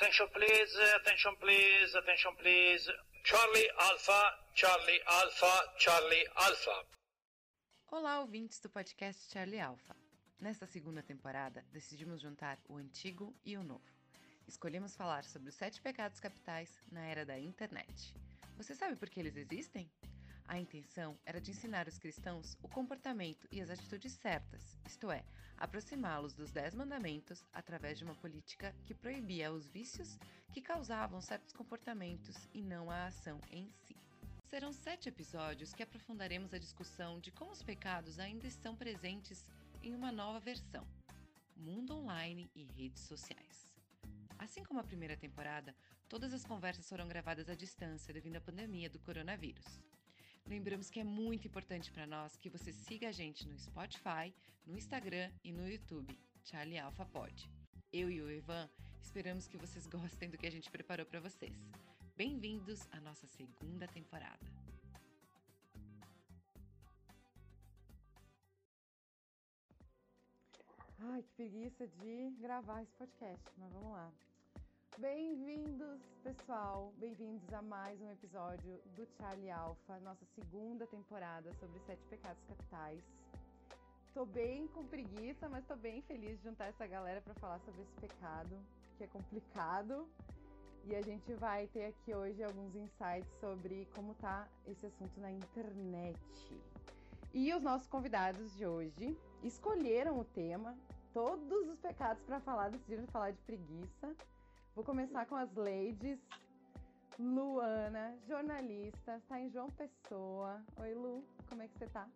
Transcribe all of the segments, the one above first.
Attention please, attention please, attention please. Charlie Alpha, Charlie Alpha, Charlie Alpha. Olá, ouvintes do podcast Charlie Alpha. Nesta segunda temporada, decidimos juntar o antigo e o novo. Escolhemos falar sobre os sete pecados capitais na era da internet. Você sabe por que eles existem? A intenção era de ensinar os cristãos o comportamento e as atitudes certas, isto é, aproximá-los dos Dez Mandamentos através de uma política que proibia os vícios que causavam certos comportamentos e não a ação em si. Serão sete episódios que aprofundaremos a discussão de como os pecados ainda estão presentes em uma nova versão: mundo online e redes sociais. Assim como a primeira temporada, todas as conversas foram gravadas à distância devido à pandemia do coronavírus. Lembramos que é muito importante para nós que você siga a gente no Spotify, no Instagram e no YouTube, Charlie Alpha Pod. Eu e o Ivan esperamos que vocês gostem do que a gente preparou para vocês. Bem-vindos à nossa segunda temporada. Ai, que preguiça de gravar esse podcast, mas vamos lá. Bem-vindos, pessoal. Bem-vindos a mais um episódio do Charlie Alpha, nossa segunda temporada sobre sete pecados capitais. Tô bem com preguiça, mas tô bem feliz de juntar essa galera para falar sobre esse pecado, que é complicado. E a gente vai ter aqui hoje alguns insights sobre como tá esse assunto na internet. E os nossos convidados de hoje escolheram o tema, todos os pecados para falar, decidiram falar de preguiça. Vou começar com as ladies. Luana, jornalista, está em João Pessoa. Oi, Lu, como é que você tá?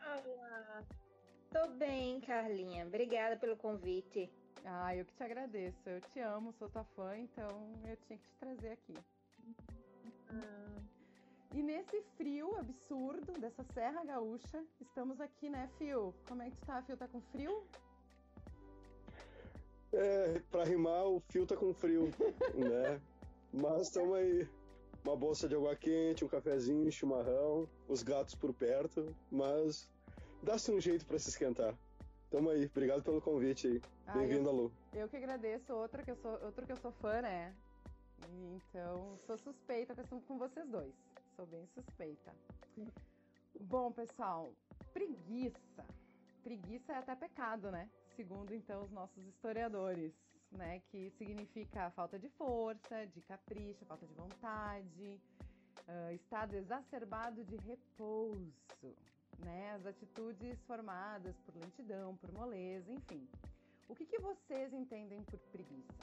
Olá, tô bem, Carlinha. Obrigada pelo convite. Ah, eu que te agradeço. Eu te amo, sou tua fã, então eu tinha que te trazer aqui. Ah. E nesse frio absurdo dessa Serra Gaúcha, estamos aqui, né, Fio? Como é que tu tá, Fio? Tá com frio? É, pra rimar, o fio tá com frio, né? Mas estamos aí. Uma bolsa de água quente, um cafezinho, chimarrão, os gatos por perto, mas dá-se um jeito para se esquentar. Tamo aí, obrigado pelo convite aí. Ah, Bem-vinda, Lu. Eu que agradeço, outra que eu sou, outro que eu sou fã, né? Então, sou suspeita com vocês dois. Sou bem suspeita. Bom, pessoal, preguiça. Preguiça é até pecado, né? Segundo então os nossos historiadores, né, que significa falta de força, de capricho, falta de vontade, uh, estado exacerbado de repouso, né, as atitudes formadas por lentidão, por moleza, enfim. O que, que vocês entendem por preguiça?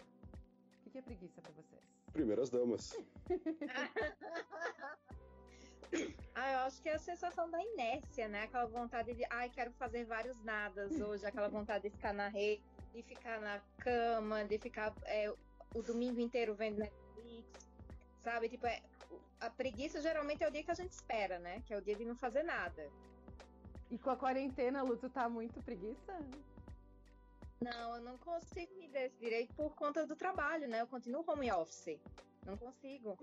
O que, que é preguiça para vocês? Primeiras damas. Ah, eu acho que é a sensação da inércia, né? Aquela vontade de, ai, quero fazer vários nadas hoje, aquela vontade de ficar na rede, de ficar na cama, de ficar é, o domingo inteiro vendo Netflix, sabe? Tipo, é, a preguiça geralmente é o dia que a gente espera, né? Que é o dia de não fazer nada. E com a quarentena, Lu, tu tá muito preguiça? Não, eu não consigo me desse direito por conta do trabalho, né? Eu continuo home office. Não consigo.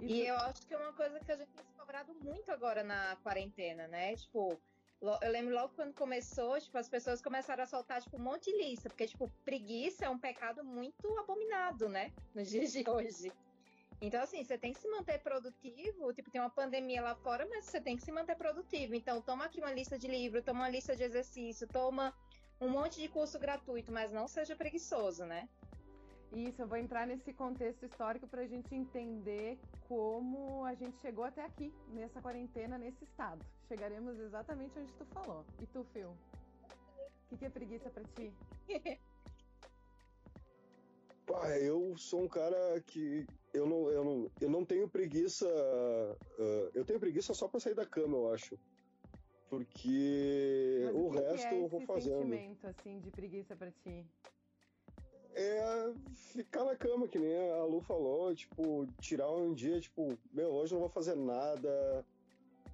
Isso... E eu acho que é uma coisa que a gente tem se cobrado muito agora na quarentena, né? Tipo, eu lembro logo quando começou, tipo, as pessoas começaram a soltar, tipo, um monte de lista, porque, tipo, preguiça é um pecado muito abominado, né? Nos dias de hoje. Então, assim, você tem que se manter produtivo, tipo, tem uma pandemia lá fora, mas você tem que se manter produtivo. Então, toma aqui uma lista de livro, toma uma lista de exercício, toma um monte de curso gratuito, mas não seja preguiçoso, né? Isso, eu vou entrar nesse contexto histórico para a gente entender como a gente chegou até aqui, nessa quarentena, nesse estado. Chegaremos exatamente onde tu falou. E tu, Phil? O que, que é preguiça para ti? Pá, eu sou um cara que eu não, eu não, eu não tenho preguiça. Uh, eu tenho preguiça só para sair da cama, eu acho. Porque o, o resto é eu vou fazendo. sentimento assim de preguiça para ti? É ficar na cama, que nem a Lu falou, tipo, tirar um dia, tipo, meu, hoje não vou fazer nada.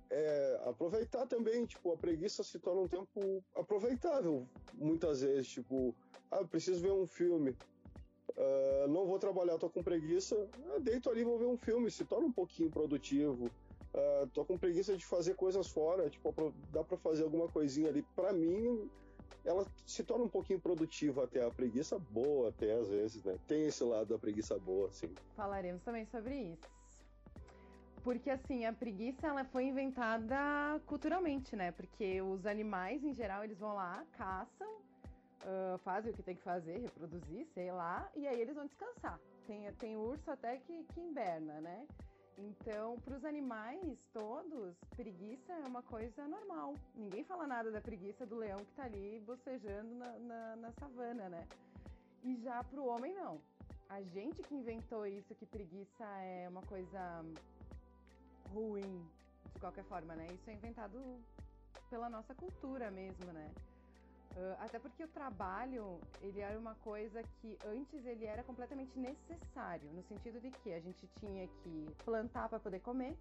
É, aproveitar também, tipo, a preguiça se torna um tempo aproveitável, muitas vezes, tipo, ah, preciso ver um filme. Uh, não vou trabalhar, tô com preguiça, deito ali vou ver um filme, se torna um pouquinho produtivo. Uh, tô com preguiça de fazer coisas fora, tipo, dá para fazer alguma coisinha ali. Para mim, ela se torna um pouquinho produtiva até a preguiça boa, até às vezes, né? Tem esse lado da preguiça boa, assim. Falaremos também sobre isso. Porque assim, a preguiça ela foi inventada culturalmente, né? Porque os animais, em geral, eles vão lá, caçam, uh, fazem o que tem que fazer, reproduzir, sei lá, e aí eles vão descansar. Tem, tem urso até que, que inverna, né? Então, para os animais todos, preguiça é uma coisa normal. Ninguém fala nada da preguiça do leão que está ali bocejando na, na, na savana, né? E já para o homem, não. A gente que inventou isso, que preguiça é uma coisa ruim, de qualquer forma, né? Isso é inventado pela nossa cultura mesmo, né? Uh, até porque o trabalho, ele era uma coisa que antes ele era completamente necessário, no sentido de que a gente tinha que plantar para poder comer,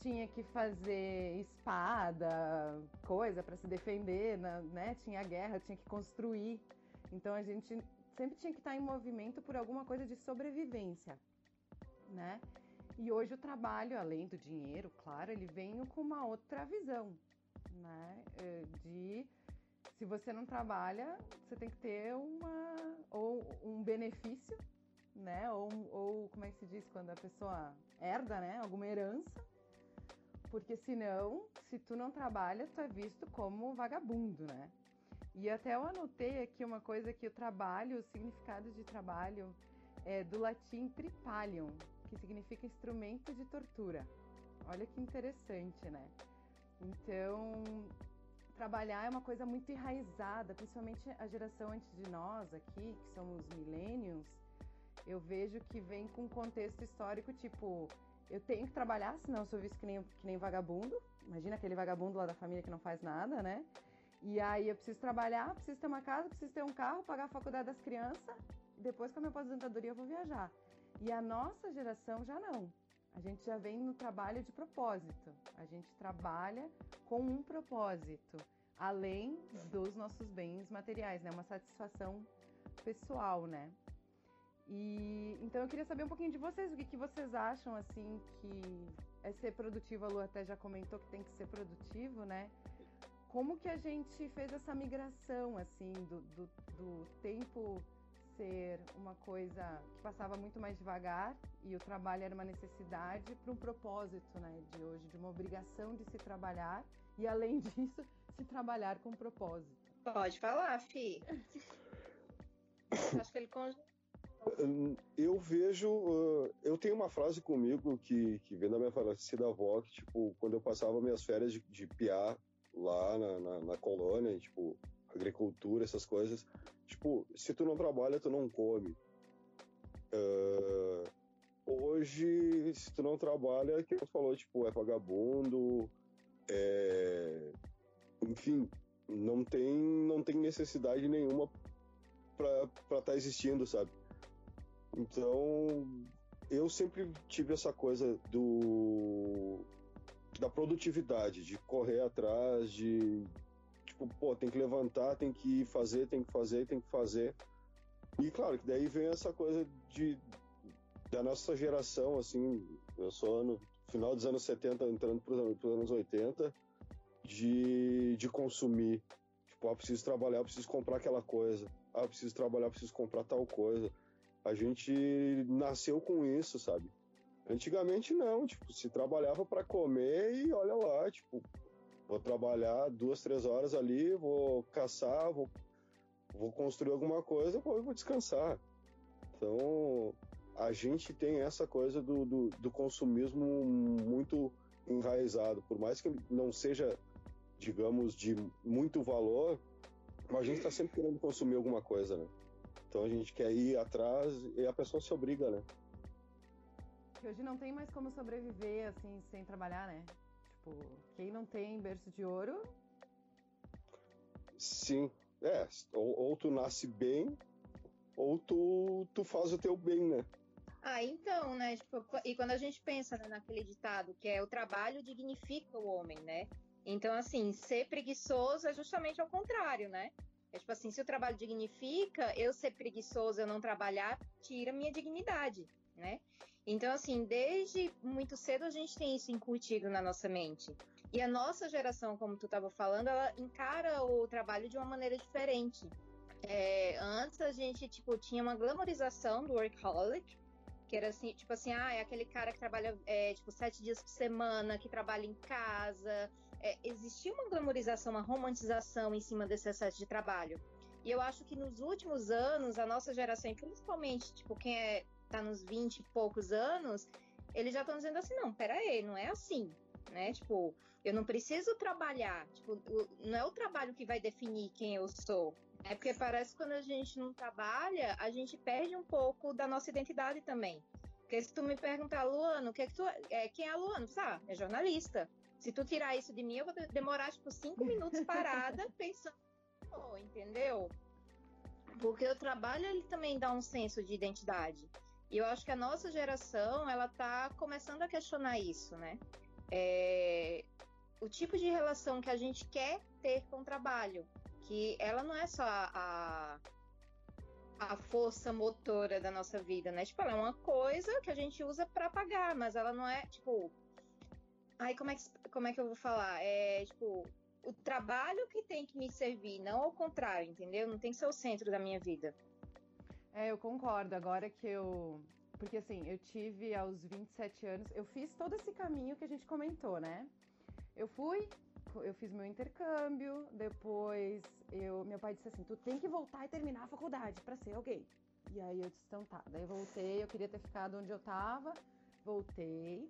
tinha que fazer espada, coisa para se defender, né? Tinha guerra, tinha que construir. Então a gente sempre tinha que estar em movimento por alguma coisa de sobrevivência, né? E hoje o trabalho, além do dinheiro, claro, ele vem com uma outra visão, né? De se você não trabalha, você tem que ter uma ou um benefício, né? Ou, ou como é que se diz quando a pessoa herda, né? Alguma herança. Porque senão, se tu não trabalha, tu é visto como vagabundo, né? E até eu anotei aqui uma coisa que o trabalho, o significado de trabalho é do latim tripalium, que significa instrumento de tortura. Olha que interessante, né? Então, trabalhar é uma coisa muito enraizada, principalmente a geração antes de nós aqui, que somos millennials, eu vejo que vem com um contexto histórico tipo, eu tenho que trabalhar, senão eu sou visto que nem, que nem vagabundo. Imagina aquele vagabundo lá da família que não faz nada, né? E aí eu preciso trabalhar, preciso ter uma casa, preciso ter um carro, pagar a faculdade das crianças, depois com a minha aposentadoria eu vou viajar. E a nossa geração já não. A gente já vem no trabalho de propósito. A gente trabalha com um propósito, além dos nossos bens materiais, né? Uma satisfação pessoal, né? E então eu queria saber um pouquinho de vocês, o que, que vocês acham assim que é ser produtivo, a Lu até já comentou que tem que ser produtivo, né? Como que a gente fez essa migração assim do, do, do tempo ser uma coisa que passava muito mais devagar e o trabalho era uma necessidade para um propósito, né, de hoje, de uma obrigação de se trabalhar e além disso, se trabalhar com propósito. Pode falar, Fi. Acho que ele eu vejo, eu tenho uma frase comigo que, que vem da minha falecida avó, que, tipo, quando eu passava minhas férias de, de piar lá na, na, na colônia, tipo, agricultura, essas coisas, Tipo, se tu não trabalha, tu não come. Uh, hoje, se tu não trabalha, que tu falou, tipo, é vagabundo, é... enfim, não tem, não tem necessidade nenhuma para estar tá existindo, sabe? Então, eu sempre tive essa coisa do da produtividade, de correr atrás, de tipo, pô, tem que levantar, tem que fazer, tem que fazer, tem que fazer. E claro que daí vem essa coisa de da nossa geração, assim, eu sou no final dos anos 70, entrando para os anos 80, de, de consumir. Tipo, ah, preciso trabalhar, preciso comprar aquela coisa. Ah, preciso trabalhar, preciso comprar tal coisa. A gente nasceu com isso, sabe? Antigamente não, tipo, se trabalhava para comer e olha lá, tipo, Vou trabalhar duas, três horas ali, vou caçar, vou, vou construir alguma coisa, vou, vou descansar. Então, a gente tem essa coisa do, do, do consumismo muito enraizado. Por mais que não seja, digamos, de muito valor, a gente está sempre querendo consumir alguma coisa, né? Então a gente quer ir atrás e a pessoa se obriga, né? Que hoje não tem mais como sobreviver assim sem trabalhar, né? Tipo, quem não tem berço de ouro. Sim, é. Ou, ou tu nasce bem, ou tu, tu faz o teu bem, né? Ah, então, né? Tipo, e quando a gente pensa né, naquele ditado que é o trabalho dignifica o homem, né? Então, assim, ser preguiçoso é justamente ao contrário, né? É tipo assim, se o trabalho dignifica, eu ser preguiçoso, eu não trabalhar, tira minha dignidade, né? Então, assim, desde muito cedo a gente tem isso incutido na nossa mente. E a nossa geração, como tu estava falando, ela encara o trabalho de uma maneira diferente. É, antes a gente, tipo, tinha uma glamorização do workaholic, que era assim, tipo assim, ah, é aquele cara que trabalha, é, tipo, sete dias por semana, que trabalha em casa. É, existia uma glamorização, uma romantização em cima desse excesso de trabalho. E eu acho que nos últimos anos, a nossa geração, e principalmente, tipo, quem é, tá nos 20 e poucos anos, eles já estão dizendo assim, não, pera aí, não é assim, né? Tipo, eu não preciso trabalhar, tipo, não é o trabalho que vai definir quem eu sou. É porque parece que quando a gente não trabalha, a gente perde um pouco da nossa identidade também. Porque se tu me perguntar, Luano, que é que tu é, quem é a Luano? Ah, é jornalista. Se tu tirar isso de mim, eu vou demorar tipo cinco minutos parada pensando, oh, entendeu? Porque o trabalho ele também dá um senso de identidade. E eu acho que a nossa geração ela tá começando a questionar isso, né? É, o tipo de relação que a gente quer ter com o trabalho, que ela não é só a, a força motora da nossa vida, né? Tipo, ela é uma coisa que a gente usa para pagar, mas ela não é, tipo. Aí, como é que, como é que eu vou falar? É, tipo, o trabalho que tem que me servir, não ao contrário, entendeu? Não tem que ser o centro da minha vida. É, eu concordo. Agora que eu. Porque assim, eu tive aos 27 anos, eu fiz todo esse caminho que a gente comentou, né? Eu fui, eu fiz meu intercâmbio, depois eu, meu pai disse assim, tu tem que voltar e terminar a faculdade para ser alguém. E aí eu disse, então tá. Daí voltei, eu queria ter ficado onde eu tava, voltei,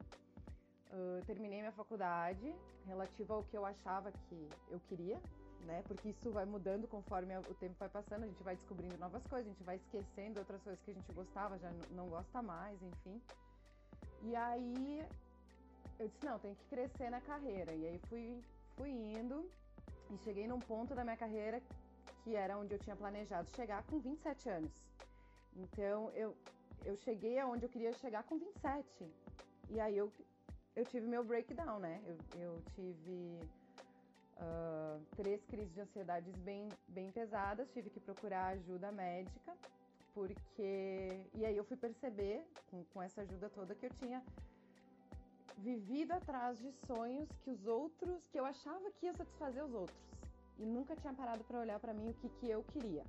uh, terminei minha faculdade, relativa ao que eu achava que eu queria, né? Porque isso vai mudando conforme o tempo vai passando, a gente vai descobrindo novas coisas, a gente vai esquecendo outras coisas que a gente gostava, já não gosta mais, enfim. E aí eu disse, não, tem que crescer na carreira. E aí fui, fui indo e cheguei num ponto da minha carreira que era onde eu tinha planejado chegar com 27 anos. Então eu, eu cheguei aonde eu queria chegar com 27. E aí eu, eu tive meu breakdown, né? Eu, eu tive uh, três crises de ansiedades bem, bem pesadas, tive que procurar ajuda médica, porque. E aí eu fui perceber, com, com essa ajuda toda, que eu tinha vivido atrás de sonhos que os outros, que eu achava que ia satisfazer os outros. E nunca tinha parado para olhar para mim o que, que eu queria,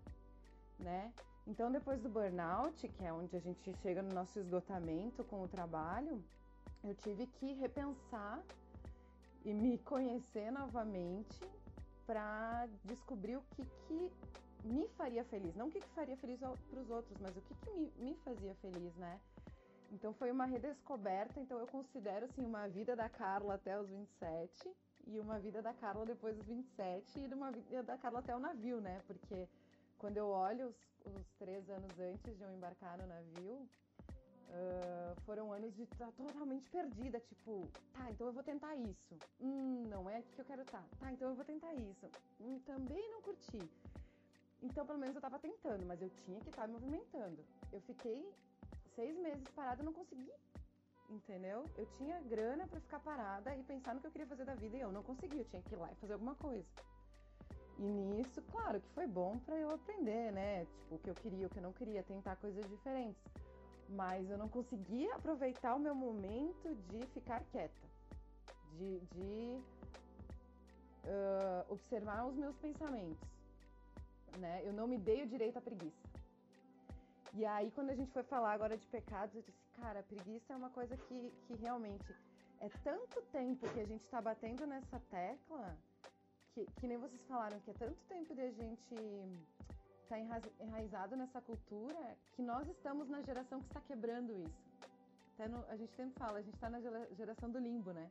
né? Então, depois do burnout, que é onde a gente chega no nosso esgotamento com o trabalho, eu tive que repensar e me conhecer novamente para descobrir o que, que me faria feliz. Não o que, que faria feliz para os outros, mas o que, que me, me fazia feliz, né? Então foi uma redescoberta, então eu considero assim uma vida da Carla até os 27 e uma vida da Carla depois dos 27 e uma vida da Carla até o navio, né? Porque quando eu olho os, os três anos antes de eu embarcar no navio, Uh, foram anos de estar totalmente perdida, tipo, tá, então eu vou tentar isso. Hum, não é aqui que eu quero estar. Tá. tá, então eu vou tentar isso. Hum, também não curti. Então, pelo menos eu tava tentando, mas eu tinha que estar tá me movimentando. Eu fiquei seis meses parada e não consegui. Entendeu? Eu tinha grana para ficar parada e pensar no que eu queria fazer da vida e eu não consegui. Eu tinha que ir lá e fazer alguma coisa. E nisso, claro que foi bom para eu aprender, né? Tipo, o que eu queria, o que eu não queria, tentar coisas diferentes mas eu não conseguia aproveitar o meu momento de ficar quieta, de, de uh, observar os meus pensamentos, né? Eu não me dei o direito à preguiça. E aí, quando a gente foi falar agora de pecados, eu disse, cara, preguiça é uma coisa que, que realmente é tanto tempo que a gente está batendo nessa tecla, que, que nem vocês falaram, que é tanto tempo de a gente está enraizado nessa cultura que nós estamos na geração que está quebrando isso. No, a gente sempre fala, a gente está na geração do limbo, né?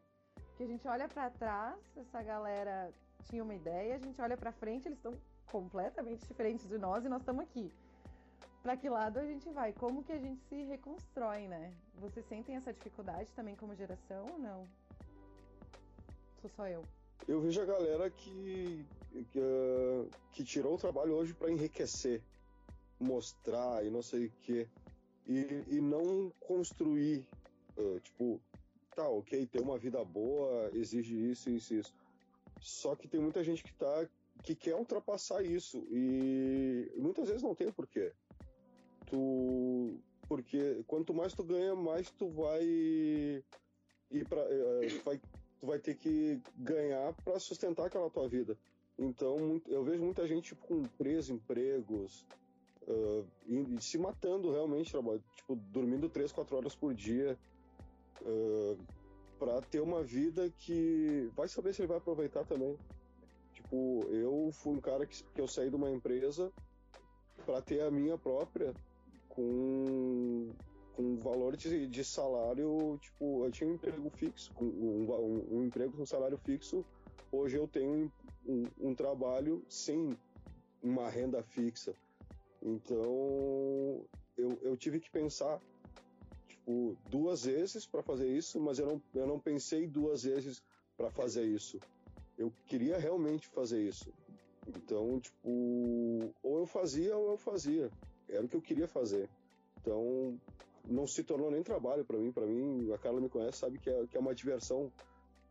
Que a gente olha para trás, essa galera tinha uma ideia, a gente olha para frente, eles estão completamente diferentes de nós e nós estamos aqui. Para que lado a gente vai? Como que a gente se reconstrói, né? Vocês sentem essa dificuldade também como geração ou não? Sou só eu. Eu vejo a galera que que, uh, que tirou o trabalho hoje para enriquecer, mostrar e não sei o que, e, e não construir, uh, tipo, tá, ok, ter uma vida boa exige isso, isso, isso. Só que tem muita gente que tá que quer ultrapassar isso e muitas vezes não tem porquê. Tu porque quanto mais tu ganha, mais tu vai ir para uh, vai tu vai ter que ganhar para sustentar aquela tua vida. Então, eu vejo muita gente tipo, com três empregos, uh, e, se matando realmente, tipo, dormindo três, quatro horas por dia, uh, para ter uma vida que vai saber se ele vai aproveitar também. Tipo, eu fui um cara que, que eu saí de uma empresa para ter a minha própria com valor de, de, salário, tipo, eu tinha um emprego fixo, um, um, um emprego com salário fixo, hoje eu tenho um, um, trabalho sem uma renda fixa. Então, eu, eu tive que pensar, tipo, duas vezes para fazer isso, mas eu não, eu não pensei duas vezes para fazer isso. Eu queria realmente fazer isso. Então, tipo, ou eu fazia ou eu fazia. Era o que eu queria fazer. Então, não se tornou nem trabalho para mim. Para mim, a Carla me conhece, sabe que é, que é uma diversão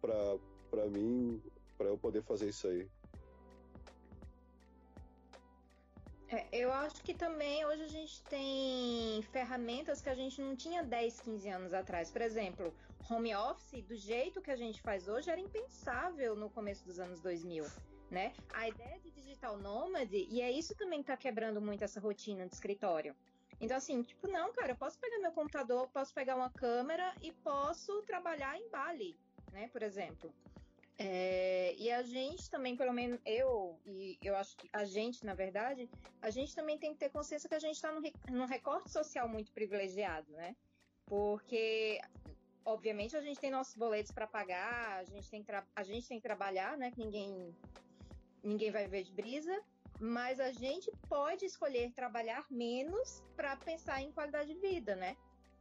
para mim, para eu poder fazer isso aí. É, eu acho que também hoje a gente tem ferramentas que a gente não tinha 10, 15 anos atrás. Por exemplo, home office, do jeito que a gente faz hoje, era impensável no começo dos anos 2000. Né? A ideia de digital nômade, e é isso também que está quebrando muito essa rotina de escritório. Então, assim, tipo, não, cara, eu posso pegar meu computador, posso pegar uma câmera e posso trabalhar em Bali, né, por exemplo. É, e a gente também, pelo menos eu, e eu acho que a gente, na verdade, a gente também tem que ter consciência que a gente está num, num recorte social muito privilegiado, né? Porque, obviamente, a gente tem nossos boletos para pagar, a gente, tem a gente tem que trabalhar, né? Que ninguém, ninguém vai ver de brisa, mas a gente pode escolher trabalhar menos para pensar em qualidade de vida, né?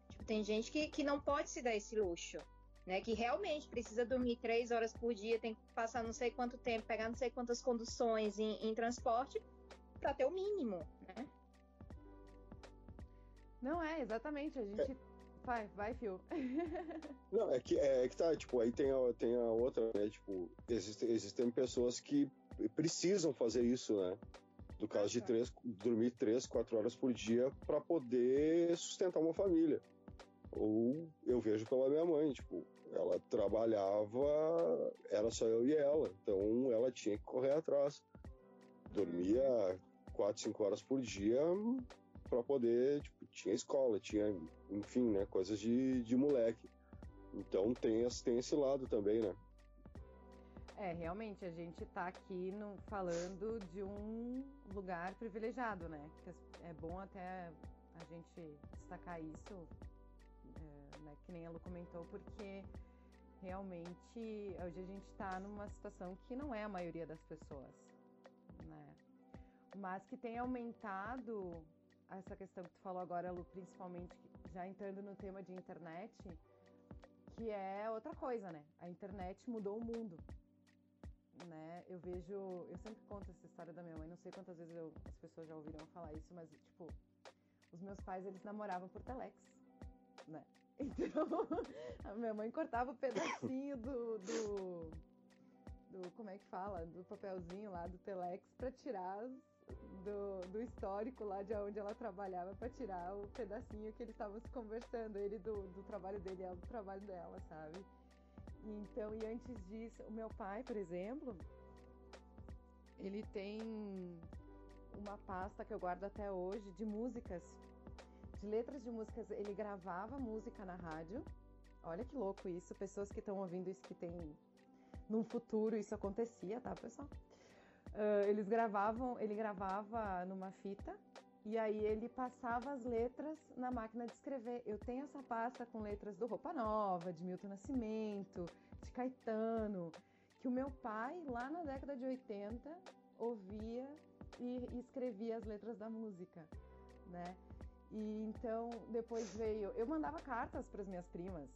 Tipo, tem gente que, que não pode se dar esse luxo, né? Que realmente precisa dormir três horas por dia, tem que passar não sei quanto tempo, pegar não sei quantas conduções em, em transporte para ter o mínimo, né? Não é, exatamente. A gente. Vai, vai, Fio. Não, é que, é que tá, tipo, aí tem a, tem a outra, né? Tipo, existem, existem pessoas que precisam fazer isso, né? No caso de três, dormir três, quatro horas por dia para poder sustentar uma família. Ou eu vejo pela minha mãe, tipo, ela trabalhava, era só eu e ela, então ela tinha que correr atrás. Dormia quatro, cinco horas por dia para poder, tipo, tinha escola, tinha, enfim, né, coisas de, de moleque. Então tem, tem esse lado também, né? É, realmente, a gente está aqui no, falando de um lugar privilegiado, né? É bom até a gente destacar isso, é, né, que nem ela comentou, porque realmente hoje a gente está numa situação que não é a maioria das pessoas, né? Mas que tem aumentado essa questão que tu falou agora, Lu, principalmente já entrando no tema de internet, que é outra coisa, né? A internet mudou o mundo né? Eu vejo, eu sempre conto essa história da minha mãe, não sei quantas vezes eu, as pessoas já ouviram falar isso, mas tipo, os meus pais eles namoravam por telex, né? Então, a minha mãe cortava o um pedacinho do, do, do, como é que fala, do papelzinho lá do telex para tirar do, do histórico lá de onde ela trabalhava para tirar o pedacinho que eles estavam se conversando, ele do, do trabalho dele, ela do trabalho dela, sabe? Então, e antes disso, o meu pai, por exemplo, ele tem uma pasta que eu guardo até hoje de músicas, de letras de músicas. Ele gravava música na rádio. Olha que louco isso. Pessoas que estão ouvindo isso que tem num futuro isso acontecia, tá, pessoal? Uh, eles gravavam, ele gravava numa fita e aí ele passava as letras na máquina de escrever. Eu tenho essa pasta com letras do Roupa Nova, de Milton Nascimento, de Caetano, que o meu pai, lá na década de 80, ouvia e, escrevia as letras da música, né? E então depois veio, eu mandava cartas para as minhas primas.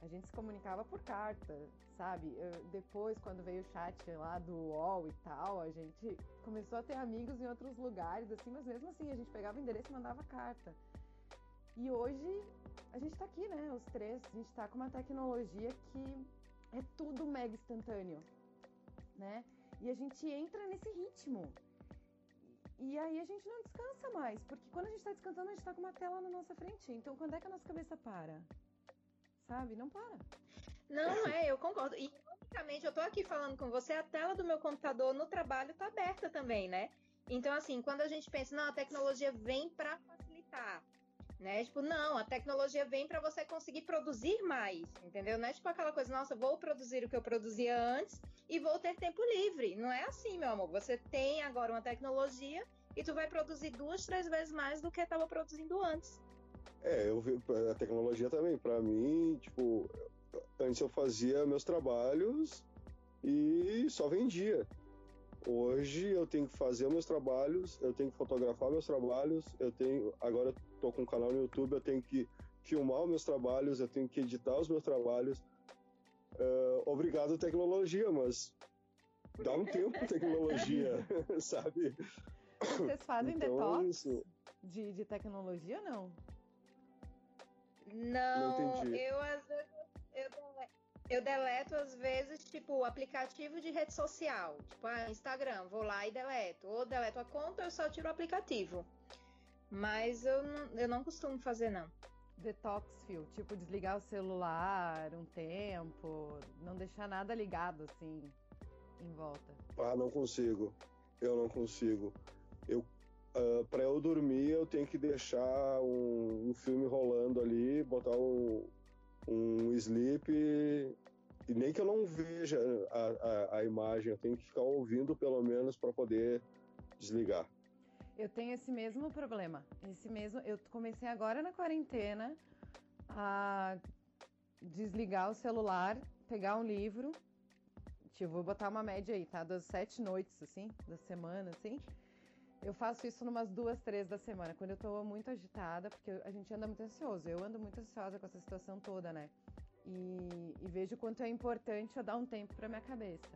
A gente se comunicava por carta, sabe? Eu, depois, quando veio o chat lá do UOL e tal, a gente começou a ter amigos em outros lugares, assim, mas mesmo assim, a gente pegava o endereço e mandava carta. E hoje a gente tá aqui, né? Os três, a gente tá com uma tecnologia que é tudo mega instantâneo, né? E a gente entra nesse ritmo. E aí a gente não descansa mais, porque quando a gente tá descansando, a gente tá com uma tela na nossa frente. Então, quando é que a nossa cabeça para? Sabe? Não para. Não, é, eu concordo. E basicamente, eu tô aqui falando com você, a tela do meu computador no trabalho tá aberta também, né? Então, assim, quando a gente pensa, não, a tecnologia vem para facilitar, né? Tipo, não, a tecnologia vem para você conseguir produzir mais, entendeu? Não é tipo aquela coisa, nossa, vou produzir o que eu produzia antes e vou ter tempo livre. Não é assim, meu amor. Você tem agora uma tecnologia e tu vai produzir duas, três vezes mais do que estava produzindo antes. É, eu vi a tecnologia também. Para mim, tipo, antes eu fazia meus trabalhos e só vendia. Hoje eu tenho que fazer meus trabalhos, eu tenho que fotografar meus trabalhos, eu tenho agora estou com um canal no YouTube, eu tenho que filmar os meus trabalhos, eu tenho que editar os meus trabalhos. Uh, obrigado tecnologia, mas dá um tempo tecnologia, sabe? Vocês fazem então, detox de, de tecnologia não? Não, não eu às vezes eu, eu deleto às vezes, tipo, o aplicativo de rede social. Tipo, ah, Instagram, vou lá e deleto. Ou deleto a conta, eu só tiro o aplicativo. Mas eu não, eu não costumo fazer, não. Detox, fio, tipo, desligar o celular um tempo, não deixar nada ligado, assim, em volta. Ah, não consigo. Eu não consigo. Eu, uh, pra eu dormir, eu tenho que deixar um, um filme rolando ali, botar um, um sleep e nem que eu não veja a, a, a imagem, eu tenho que ficar ouvindo pelo menos para poder desligar. Eu tenho esse mesmo problema. Esse mesmo, eu comecei agora na quarentena a desligar o celular, pegar um livro. Tipo, vou botar uma média aí, tá? Das sete noites, assim, da semana, assim. Eu faço isso numas duas, três da semana, quando eu tô muito agitada, porque a gente anda muito ansioso. Eu ando muito ansiosa com essa situação toda, né? E, e vejo quanto é importante eu dar um tempo para minha cabeça.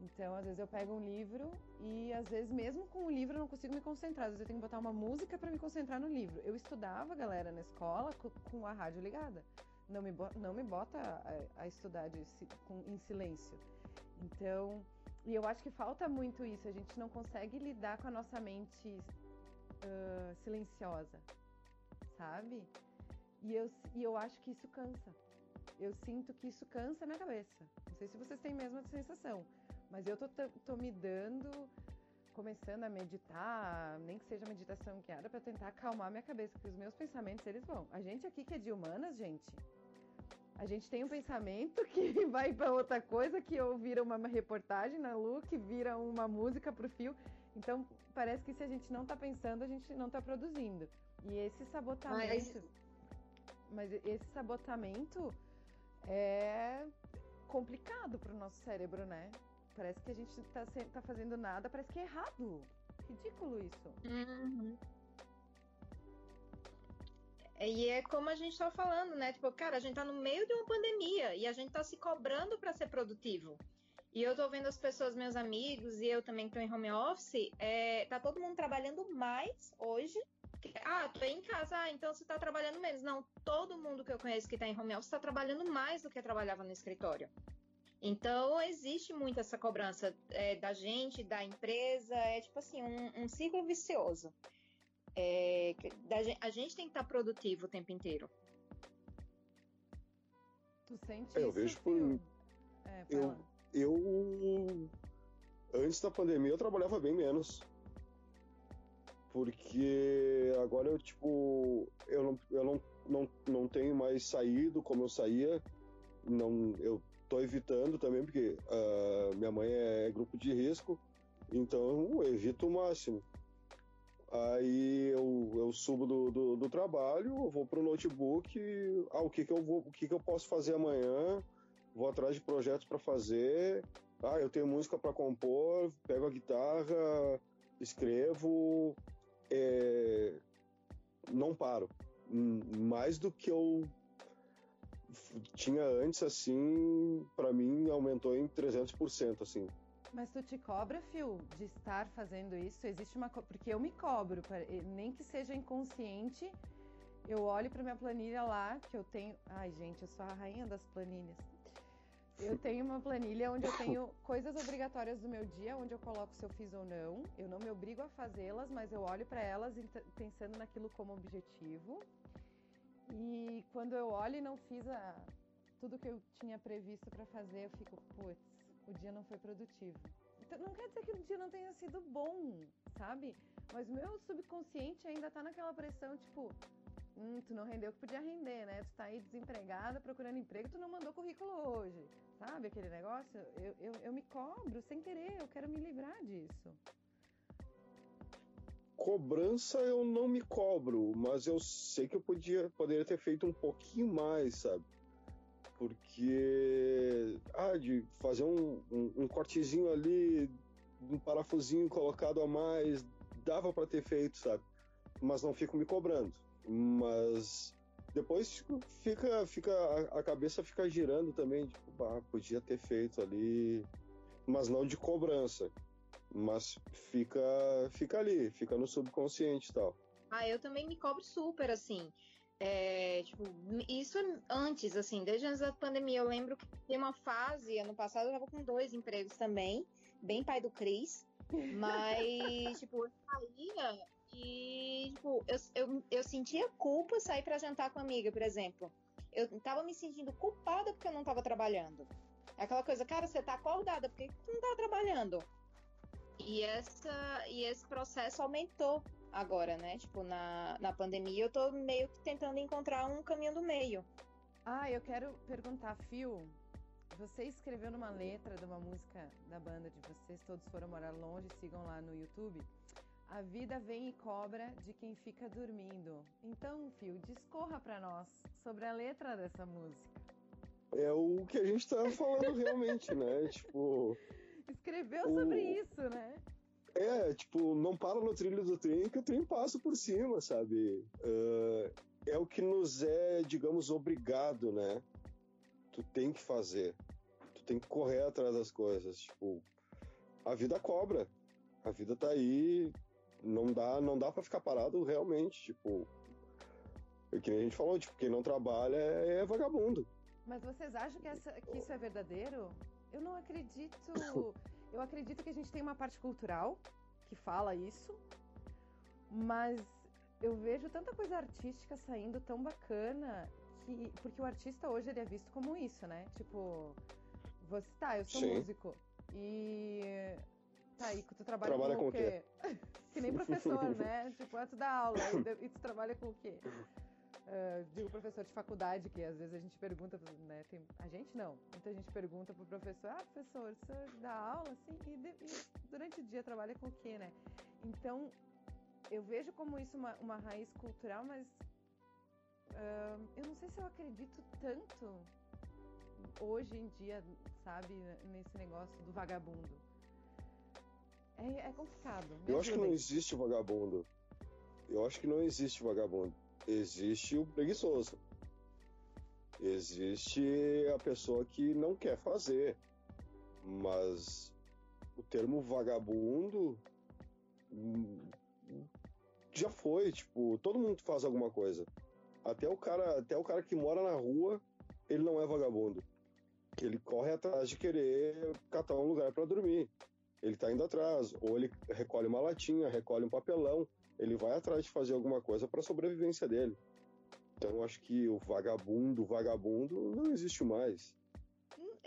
Então, às vezes eu pego um livro e às vezes mesmo com o livro eu não consigo me concentrar. Às vezes eu tenho que botar uma música para me concentrar no livro. Eu estudava, galera, na escola com, com a rádio ligada. Não me, não me bota a, a estudar de, com, em silêncio. Então, e eu acho que falta muito isso. A gente não consegue lidar com a nossa mente uh, silenciosa, sabe? E eu, e eu acho que isso cansa. Eu sinto que isso cansa minha cabeça. Não sei se vocês têm mesmo essa sensação, mas eu tô, tô me dando, começando a meditar, nem que seja meditação guiada, para tentar acalmar minha cabeça, porque os meus pensamentos eles vão. A gente aqui que é de humanas, gente, a gente tem um pensamento que vai para outra coisa, que ou vira uma reportagem na Lu, que vira uma música pro fio. Então, parece que se a gente não tá pensando, a gente não tá produzindo. E esse sabotamento. Mas, mas esse sabotamento é complicado pro nosso cérebro, né? Parece que a gente tá, tá fazendo nada, parece que é errado. Ridículo isso. Uhum. E é como a gente está falando, né? Tipo, cara, a gente está no meio de uma pandemia e a gente está se cobrando para ser produtivo. E eu estou vendo as pessoas, meus amigos, e eu também estou em home office, é, tá todo mundo trabalhando mais hoje. Ah, tô em casa, ah, então você está trabalhando menos. Não, todo mundo que eu conheço que está em home office está trabalhando mais do que trabalhava no escritório. Então, existe muito essa cobrança é, da gente, da empresa, é tipo assim, um, um ciclo vicioso. É, a gente tem que estar produtivo o tempo inteiro. Tu sente é, eu isso? Vejo por... É, eu, eu, antes da pandemia, eu trabalhava bem menos. Porque agora eu, tipo, eu não, eu não, não, não tenho mais saído como eu saía. Não, eu tô evitando também, porque uh, minha mãe é grupo de risco. Então eu evito o máximo. Aí eu, eu subo do, do, do trabalho, vou pro notebook, ah, o que que eu vou, o que que eu posso fazer amanhã? Vou atrás de projetos para fazer. Ah, eu tenho música para compor, pego a guitarra, escrevo, é, não paro. Mais do que eu tinha antes, assim, para mim aumentou em 300%, assim. Mas tu te cobra, Phil, de estar fazendo isso? Existe uma. Porque eu me cobro, nem que seja inconsciente, eu olho para minha planilha lá, que eu tenho. Ai, gente, eu sou a rainha das planilhas. Eu tenho uma planilha onde eu tenho coisas obrigatórias do meu dia, onde eu coloco se eu fiz ou não. Eu não me obrigo a fazê-las, mas eu olho para elas pensando naquilo como objetivo. E quando eu olho e não fiz a... tudo que eu tinha previsto para fazer, eu fico, putz, o dia não foi produtivo. Então, não quer dizer que o dia não tenha sido bom, sabe? Mas o meu subconsciente ainda tá naquela pressão, tipo, hum, tu não rendeu o que podia render, né? Tu tá aí desempregada, procurando emprego, tu não mandou currículo hoje. Sabe aquele negócio? Eu, eu, eu me cobro sem querer, eu quero me livrar disso. Cobrança eu não me cobro, mas eu sei que eu podia, poderia ter feito um pouquinho mais, sabe? Porque, ah, de fazer um, um, um cortezinho ali, um parafusinho colocado a mais, dava para ter feito, sabe? Mas não fico me cobrando. Mas depois tipo, fica, fica a, cabeça fica girando também, tipo, ah, podia ter feito ali, mas não de cobrança. Mas fica, fica ali, fica no subconsciente e tal. Ah, eu também me cobro super, assim. É, tipo, isso antes, assim, desde antes da pandemia, eu lembro que tem uma fase, ano passado eu tava com dois empregos também, bem pai do Cris, mas, tipo, eu saía e, tipo, eu, eu, eu sentia culpa sair para jantar com a amiga, por exemplo. Eu tava me sentindo culpada porque eu não tava trabalhando. Aquela coisa, cara, você tá acordada, porque tu não tá trabalhando? E, essa, e esse processo aumentou agora, né? Tipo, na, na pandemia, eu tô meio que tentando encontrar um caminho do meio. Ah, eu quero perguntar, Phil, você escreveu numa letra de uma música da banda de vocês, Todos Foram Morar Longe, sigam lá no YouTube. A vida vem e cobra de quem fica dormindo. Então, Fio, discorra para nós sobre a letra dessa música. É o que a gente tá falando realmente, né? Tipo. Escreveu o... sobre isso, né? É, tipo, não para no trilho do trem que o trem passa por cima, sabe? Uh, é o que nos é, digamos, obrigado, né? Tu tem que fazer. Tu tem que correr atrás das coisas. Tipo, a vida cobra. A vida tá aí, não dá, não dá para ficar parado realmente, tipo, é que nem a gente falou, tipo, quem não trabalha é, é vagabundo. Mas vocês acham que, essa, que isso é verdadeiro? Eu não acredito. Eu acredito que a gente tem uma parte cultural que fala isso, mas eu vejo tanta coisa artística saindo tão bacana que porque o artista hoje ele é visto como isso, né? Tipo, você tá, eu sou Sim. músico e Tá, e tu trabalha, trabalha com, com, o quê? quê? que nem professor, né? tipo, antes da aula, e tu trabalha com o quê? Uh, digo professor de faculdade, que às vezes a gente pergunta, né? Tem, a gente não, muita gente pergunta pro professor, ah, professor, o senhor dá aula, assim, e, de, e durante o dia trabalha com o quê, né? Então, eu vejo como isso uma, uma raiz cultural, mas uh, eu não sei se eu acredito tanto hoje em dia, sabe, nesse negócio do vagabundo. É, é complicado. Eu acho que não existe vagabundo. Eu acho que não existe vagabundo. Existe o preguiçoso. Existe a pessoa que não quer fazer. Mas o termo vagabundo hum, já foi, tipo, todo mundo faz alguma coisa. Até o cara, até o cara que mora na rua, ele não é vagabundo. Ele corre atrás de querer catar um lugar para dormir ele está indo atrás, ou ele recolhe uma latinha, recolhe um papelão, ele vai atrás de fazer alguma coisa para sobrevivência dele. Então acho que o vagabundo, vagabundo não existe mais.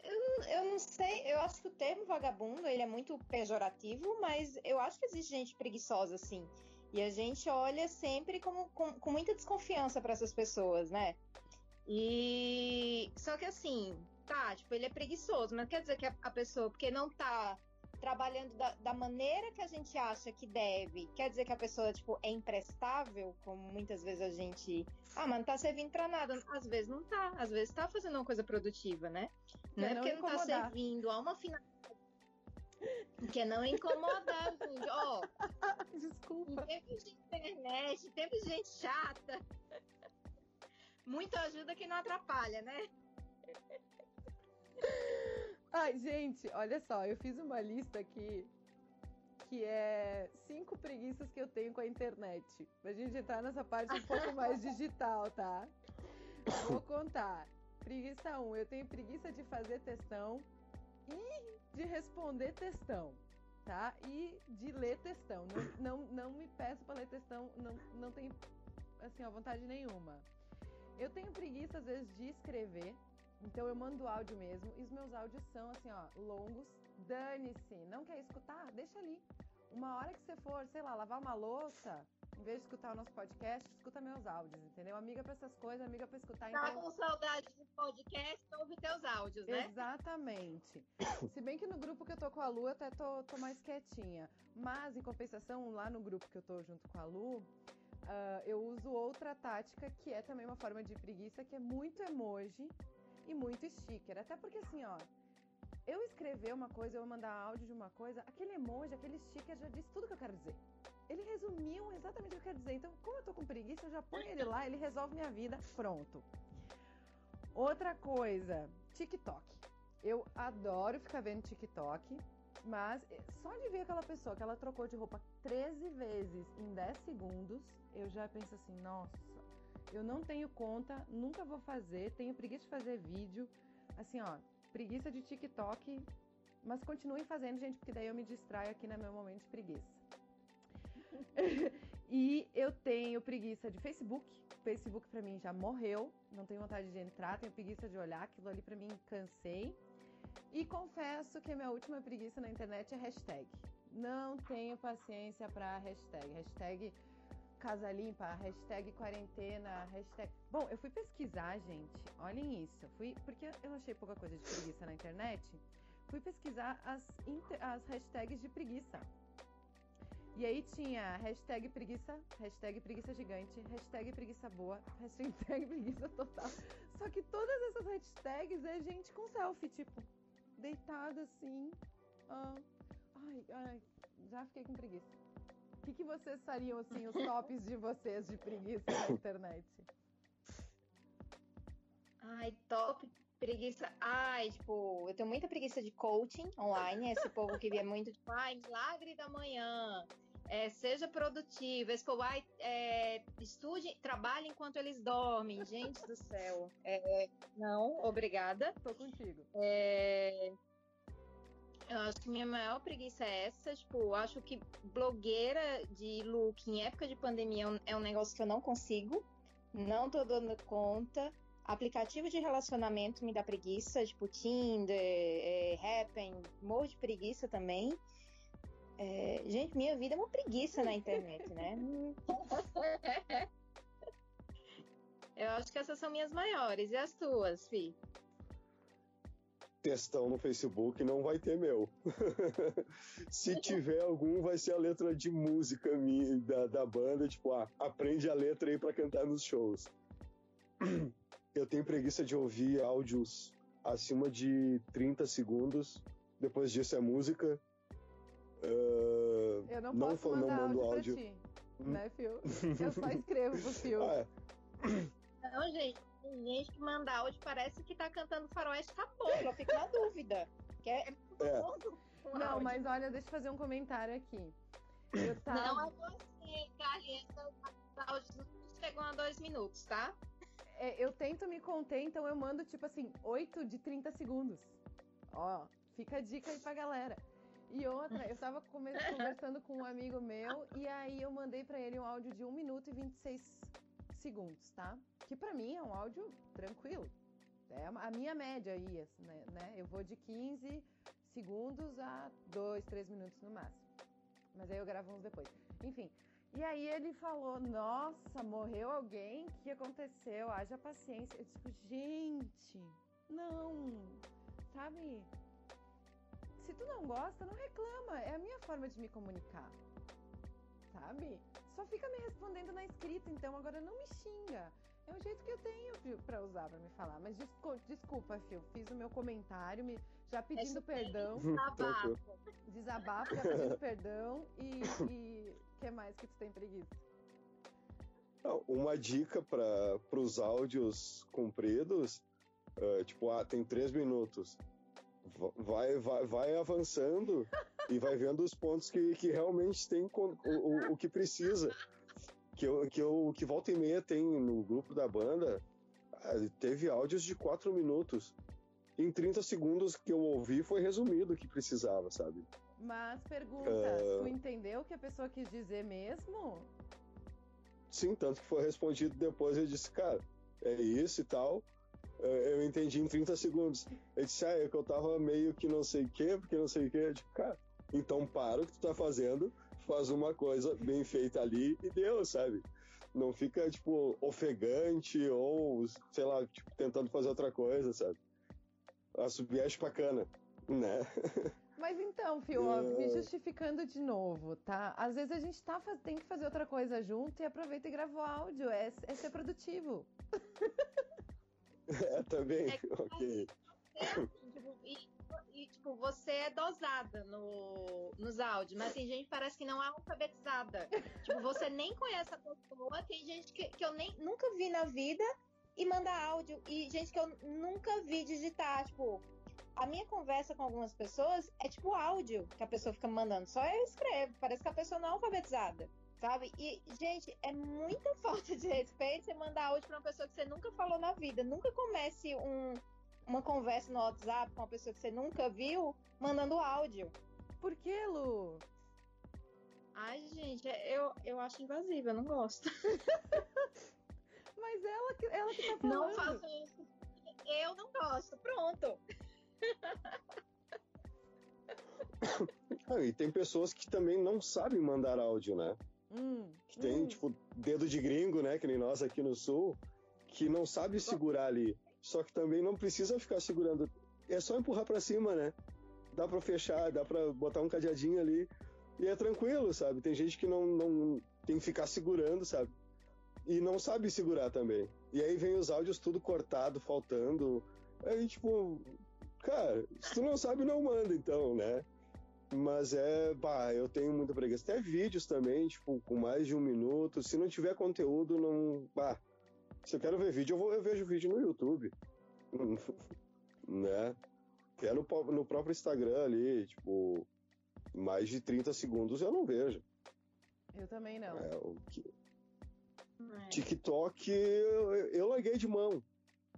Eu, eu não sei, eu acho que o termo vagabundo ele é muito pejorativo, mas eu acho que existe gente preguiçosa assim. E a gente olha sempre como, com, com muita desconfiança para essas pessoas, né? E só que assim, tá, tipo, ele é preguiçoso, mas quer dizer que a, a pessoa, porque não tá trabalhando da, da, maneira que a gente acha que deve, quer dizer que a pessoa, tipo, é imprestável, como muitas vezes a gente. Ah, mas não tá servindo pra nada. Às vezes não tá, às vezes tá fazendo uma coisa produtiva, né? Não é, porque não tá servindo a uma finalidade. Porque não incomodar, gente. Ó, oh, desculpa. Em tempos de internet, de gente chata. Muito ajuda que não atrapalha, né? Ai, gente, olha só, eu fiz uma lista aqui que é cinco preguiças que eu tenho com a internet. Pra gente entrar nessa parte um pouco mais digital, tá? Vou contar. Preguiça 1, um, eu tenho preguiça de fazer testão e de responder testão, tá? E de ler testão. Não, não, não me peço para ler testão, não, não tenho, assim, ó, vontade nenhuma. Eu tenho preguiça, às vezes, de escrever Então eu mando áudio mesmo e os meus áudios são assim, ó, longos. Dane-se, não quer escutar? Deixa ali. Uma hora que você for, sei lá, lavar uma louça, em vez de escutar o nosso podcast, escuta meus áudios, entendeu? Amiga para essas coisas, amiga para escutar. Tá então... com saudade do podcast, ouve teus áudios, né? Exatamente. Se bem que no grupo que eu tô com a Lu, eu até tô, tô mais quietinha. Mas, em compensação, lá no grupo que eu tô junto com a Lu, uh, eu uso outra tática, que é também uma forma de preguiça, que é muito emoji e muito sticker. Até porque assim, ó, eu escrever uma coisa, eu mandar áudio de uma coisa, aquele emoji, aquele sticker já diz tudo que eu quero dizer. Ele resumiu exatamente o que eu quero dizer. Então, como eu tô com preguiça, eu já ponho ele lá, ele resolve minha vida, pronto. Outra coisa, TikTok. Eu adoro ficar vendo TikTok, mas só de ver aquela pessoa que ela trocou de roupa 13 vezes em 10 segundos, eu já penso assim, nossa, eu não tenho conta, nunca vou fazer, tenho preguiça de fazer vídeo. Assim, ó, preguiça de TikTok, mas continuem fazendo, gente, porque daí eu me distraio aqui no meu momento de preguiça. e eu tenho preguiça de Facebook. Facebook para mim já morreu, não tenho vontade de entrar, tenho preguiça de olhar, aquilo ali para mim cansei. E confesso que a minha última preguiça na internet é hashtag. Não tenho paciência para hashtag. Hashtag Casa Limpa, hashtag quarentena, hashtag. Bom, eu fui pesquisar, gente. Olhem isso. Fui porque eu achei pouca coisa de preguiça na internet. Fui pesquisar as, as hashtags de preguiça. E aí tinha hashtag preguiça, hashtag preguiça gigante, hashtag preguiça boa, hashtag preguiça total. Só que todas essas hashtags é gente com selfie, tipo, deitada assim. Ah, ai, ai, já fiquei com preguiça. O que, que vocês fariam, assim, os tops de vocês de preguiça na internet? Ai, top preguiça. Ai, tipo, eu tenho muita preguiça de coaching online. Esse povo que via muito, tipo, ai, milagre da manhã. É, seja produtivo. Esse povo, ai, é, estude, trabalhe enquanto eles dormem. Gente do céu. É, não, obrigada. Tô contigo. É, eu acho que minha maior preguiça é essa. Tipo, eu acho que blogueira de look em época de pandemia é um é negócio que eu não consigo. Não tô dando conta. Aplicativo de relacionamento me dá preguiça, tipo Tinder, é, Happen, morro de preguiça também. É, gente, minha vida é uma preguiça na internet, né? eu acho que essas são minhas maiores. E as tuas, Fi? Textão no Facebook não vai ter meu. Se tiver algum, vai ser a letra de música minha, da, da banda, tipo, ah, aprende a letra aí para cantar nos shows. Eu tenho preguiça de ouvir áudios acima de 30 segundos. Depois disso é música. Uh, eu não, não posso mandar não mando áudio, áudio. Ti, hum? né, Phil? Eu só escrevo pro Phil. Ah, é. Não, gente, tem gente que manda áudio, parece que tá cantando faroeste caboclo. Eu fico na dúvida. Que é, é muito é. Não, áudio. mas olha, deixa eu fazer um comentário aqui. Eu tava... Não é você, Carlinhos. Os áudios chegam a dois minutos, tá? É, eu tento me conter, então eu mando, tipo assim, 8 de 30 segundos. Ó, fica a dica aí pra galera. E outra, eu tava conversando com um amigo meu e aí eu mandei para ele um áudio de 1 minuto e 26 segundos, tá? Que para mim é um áudio tranquilo. É a minha média aí, né, né? Eu vou de 15 segundos a 2, 3 minutos no máximo. Mas aí eu gravo uns depois. Enfim. E aí ele falou: Nossa, morreu alguém? O que aconteceu? Haja paciência. Eu tipo, gente, não. Sabe? Se tu não gosta, não reclama. É a minha forma de me comunicar. Sabe? Só fica me respondendo na escrita, então agora não me xinga. É o jeito que eu tenho para usar para me falar. Mas desculpa, desculpa, Fio, fiz o meu comentário, me, já pedindo perdão. Desabafo. Desabafo, já pedindo perdão. E o que mais que tu tem preguiça? Uma dica para os áudios compridos, uh, tipo, ah, tem três minutos. Vai, vai, vai avançando e vai vendo os pontos que, que realmente tem o, o, o que precisa. Que, eu, que, eu, que volta e meia tem no grupo da banda, ah, teve áudios de quatro minutos. Em 30 segundos que eu ouvi foi resumido o que precisava, sabe? Mas pergunta, uh... tu entendeu o que a pessoa quis dizer mesmo? Sim, tanto que foi respondido depois, eu disse, cara, é isso e tal. Eu entendi em 30 segundos. Eu disse, ah, é que eu tava meio que não sei o que, porque não sei o que. Eu digo, cara, então para o que tu tá fazendo, faz uma coisa bem feita ali e deu, sabe? Não fica, tipo, ofegante ou, sei lá, tipo, tentando fazer outra coisa, sabe? A subviagem bacana, né? Mas então, Fio, ó, me justificando de novo, tá? Às vezes a gente tá, tem que fazer outra coisa junto e aproveita e grava o áudio. É, é ser produtivo. É, também, é, ok. Tipo, você é dosada no, nos áudios, mas tem gente que parece que não é alfabetizada. tipo, você nem conhece a pessoa, tem gente que, que eu nem, nunca vi na vida e manda áudio, e gente que eu nunca vi digitar, tipo, a minha conversa com algumas pessoas é tipo áudio que a pessoa fica mandando. Só eu escrevo. Parece que a pessoa não é alfabetizada. Sabe? E, gente, é muita falta de respeito você mandar áudio pra uma pessoa que você nunca falou na vida. Nunca comece um, uma conversa no WhatsApp com uma pessoa que você nunca viu mandando áudio. Por que, Lu? Ai, gente, eu, eu acho invasivo, eu não gosto. Mas ela que, ela que tá falando. Não faço isso. Eu não gosto. Pronto. ah, e tem pessoas que também não sabem mandar áudio, né? Hum, que tem, hum. tipo, dedo de gringo, né? Que nem nós aqui no sul, que não sabe segurar ali. Só que também não precisa ficar segurando. É só empurrar para cima, né? Dá para fechar, dá para botar um cadeadinho ali e é tranquilo, sabe? Tem gente que não, não tem que ficar segurando, sabe? E não sabe segurar também. E aí vem os áudios tudo cortado, faltando. Aí, tipo, cara, se tu não sabe, não manda, então, né? Mas é, bah, eu tenho muita preguiça. Até vídeos também, tipo, com mais de um minuto. Se não tiver conteúdo, não. Bah, se eu quero ver vídeo, eu, vou, eu vejo vídeo no YouTube. né? Até no, no próprio Instagram ali, tipo, mais de 30 segundos eu não vejo. Eu também não. É, o que... É. TikTok eu, eu larguei de mão.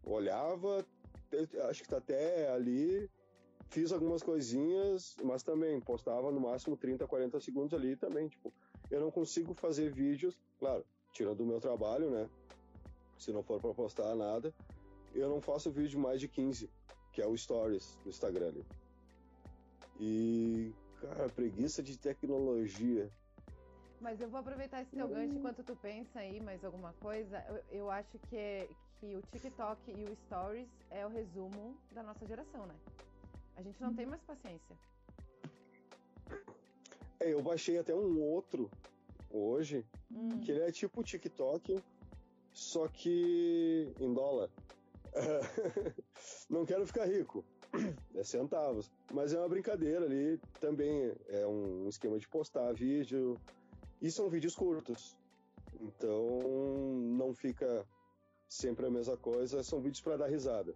Olhava, acho que tá até ali, fiz algumas coisinhas, mas também postava no máximo 30, 40 segundos ali também, tipo, eu não consigo fazer vídeos, claro, tirando o meu trabalho, né? Se não for para postar nada, eu não faço vídeo mais de 15, que é o Stories do Instagram ali. E, cara, preguiça de tecnologia. Mas eu vou aproveitar esse teu gancho enquanto tu pensa aí mais alguma coisa. Eu, eu acho que, que o TikTok e o Stories é o resumo da nossa geração, né? A gente não tem mais paciência. É, eu baixei até um outro hoje, Hum. que ele é tipo o TikTok, só que em dólar. Não quero ficar rico, é centavos, mas é uma brincadeira ali. Também é um esquema de postar vídeo e são vídeos curtos, então não fica sempre a mesma coisa. São vídeos para dar risada.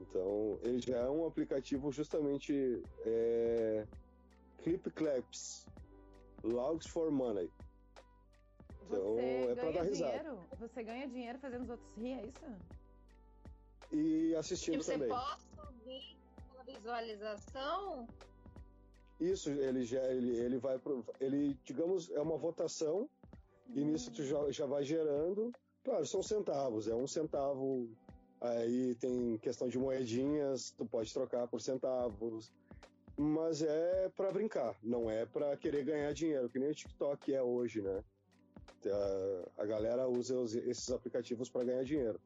Então ele já é um aplicativo justamente é, Clip Claps, Logs for Money. Dinheiro? Você ganha dinheiro fazendo os outros rir, é isso? E E assistindo você também. posta ouvir pela visualização? Isso, ele já ele, ele vai pro, ele digamos é uma votação e nisso tu já, já vai gerando. Claro, são centavos, é um centavo. Aí tem questão de moedinhas, tu pode trocar por centavos. Mas é para brincar, não é para querer ganhar dinheiro, que nem o TikTok é hoje, né? A, a galera usa os- esses aplicativos para ganhar dinheiro.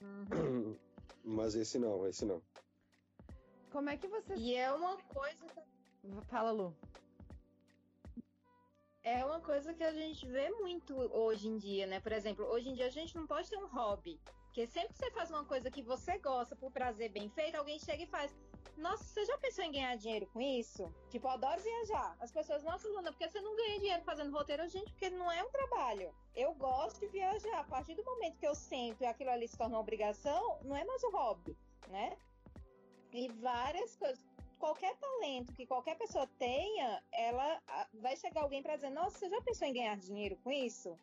Mas esse não, esse não. Como é que você. E é uma coisa Fala, Lu. é uma coisa que a gente vê muito hoje em dia, né? Por exemplo, hoje em dia a gente não pode ter um hobby. Porque sempre que você faz uma coisa que você gosta por prazer bem feito, alguém chega e faz. Nossa, você já pensou em ganhar dinheiro com isso? Tipo, eu adoro viajar. As pessoas, nossa, Luna, por que você não ganha dinheiro fazendo roteiro? Gente, porque não é um trabalho. Eu gosto de viajar. A partir do momento que eu sento e aquilo ali se torna uma obrigação, não é mais um hobby, né? E várias coisas. Qualquer talento que qualquer pessoa tenha, ela vai chegar alguém para dizer: Nossa, você já pensou em ganhar dinheiro com isso?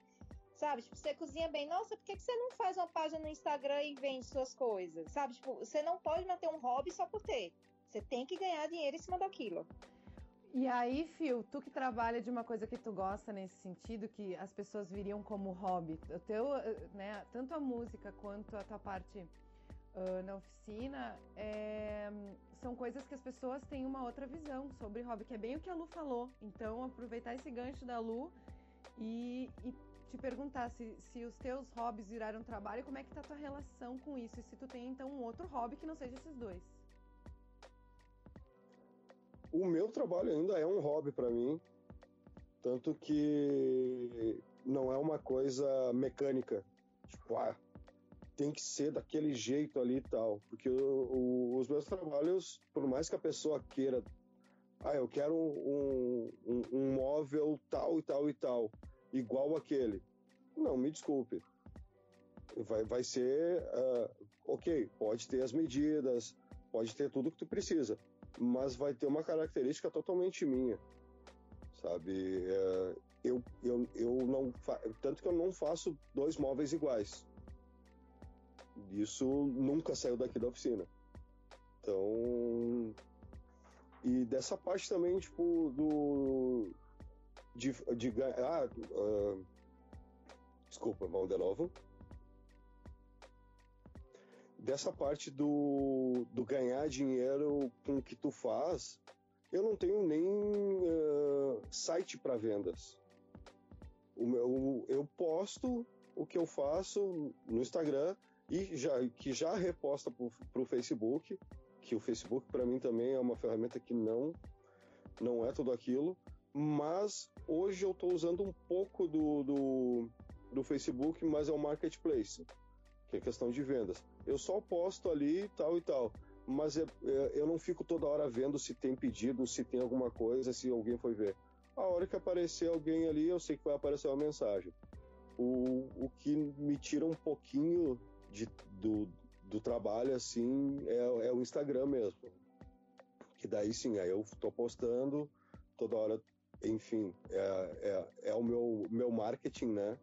Sabe? Tipo, você cozinha bem. Nossa, por que, que você não faz uma página no Instagram e vende suas coisas? Sabe? Tipo, você não pode manter um hobby só por ter. Você tem que ganhar dinheiro em cima daquilo. E aí, Phil, tu que trabalha de uma coisa que tu gosta nesse sentido, que as pessoas viriam como hobby, o teu, né, tanto a música quanto a tua parte uh, na oficina, é, são coisas que as pessoas têm uma outra visão sobre hobby, que é bem o que a Lu falou. Então, aproveitar esse gancho da Lu e, e te perguntar se, se os teus hobbies viraram trabalho, como é que tá a tua relação com isso? E se tu tem, então, um outro hobby que não seja esses dois? O meu trabalho ainda é um hobby para mim, tanto que não é uma coisa mecânica, tipo, ah, tem que ser daquele jeito ali e tal, porque o, os meus trabalhos, por mais que a pessoa queira, ah, eu quero um, um, um móvel tal e tal e tal, igual aquele, não, me desculpe, vai, vai ser, uh, ok, pode ter as medidas, pode ter tudo que tu precisa, mas vai ter uma característica totalmente minha, sabe? É, eu, eu, eu não tanto que eu não faço dois móveis iguais. Isso nunca saiu daqui da oficina. Então, e dessa parte também, tipo, do de, de ah, uh, desculpa, vamos de novo dessa parte do, do ganhar dinheiro com o que tu faz, eu não tenho nem uh, site para vendas. O meu, eu posto o que eu faço no Instagram e já, que já reposta para o Facebook, que o Facebook para mim também é uma ferramenta que não não é tudo aquilo, mas hoje eu estou usando um pouco do, do, do Facebook, mas é o marketplace que é questão de vendas. Eu só posto ali tal e tal, mas é, é, eu não fico toda hora vendo se tem pedido, se tem alguma coisa, se alguém foi ver. A hora que aparecer alguém ali, eu sei que vai aparecer uma mensagem. O, o que me tira um pouquinho de, do, do trabalho, assim, é, é o Instagram mesmo. Que daí sim, aí eu tô postando toda hora, enfim, é, é, é o meu, meu marketing, né?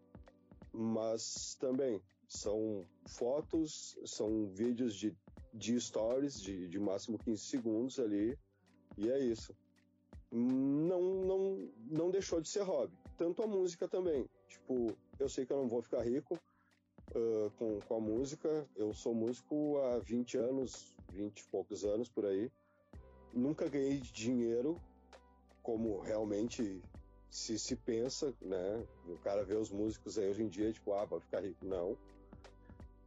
Mas também são fotos, são vídeos de, de stories de, de máximo 15 segundos ali, e é isso. Não, não, não deixou de ser hobby. Tanto a música também. Tipo, eu sei que eu não vou ficar rico uh, com, com a música. Eu sou músico há 20 anos, 20 e poucos anos por aí. Nunca ganhei dinheiro como realmente se se pensa, né? O cara vê os músicos aí hoje em dia, tipo, ah, vai ficar rico. Não.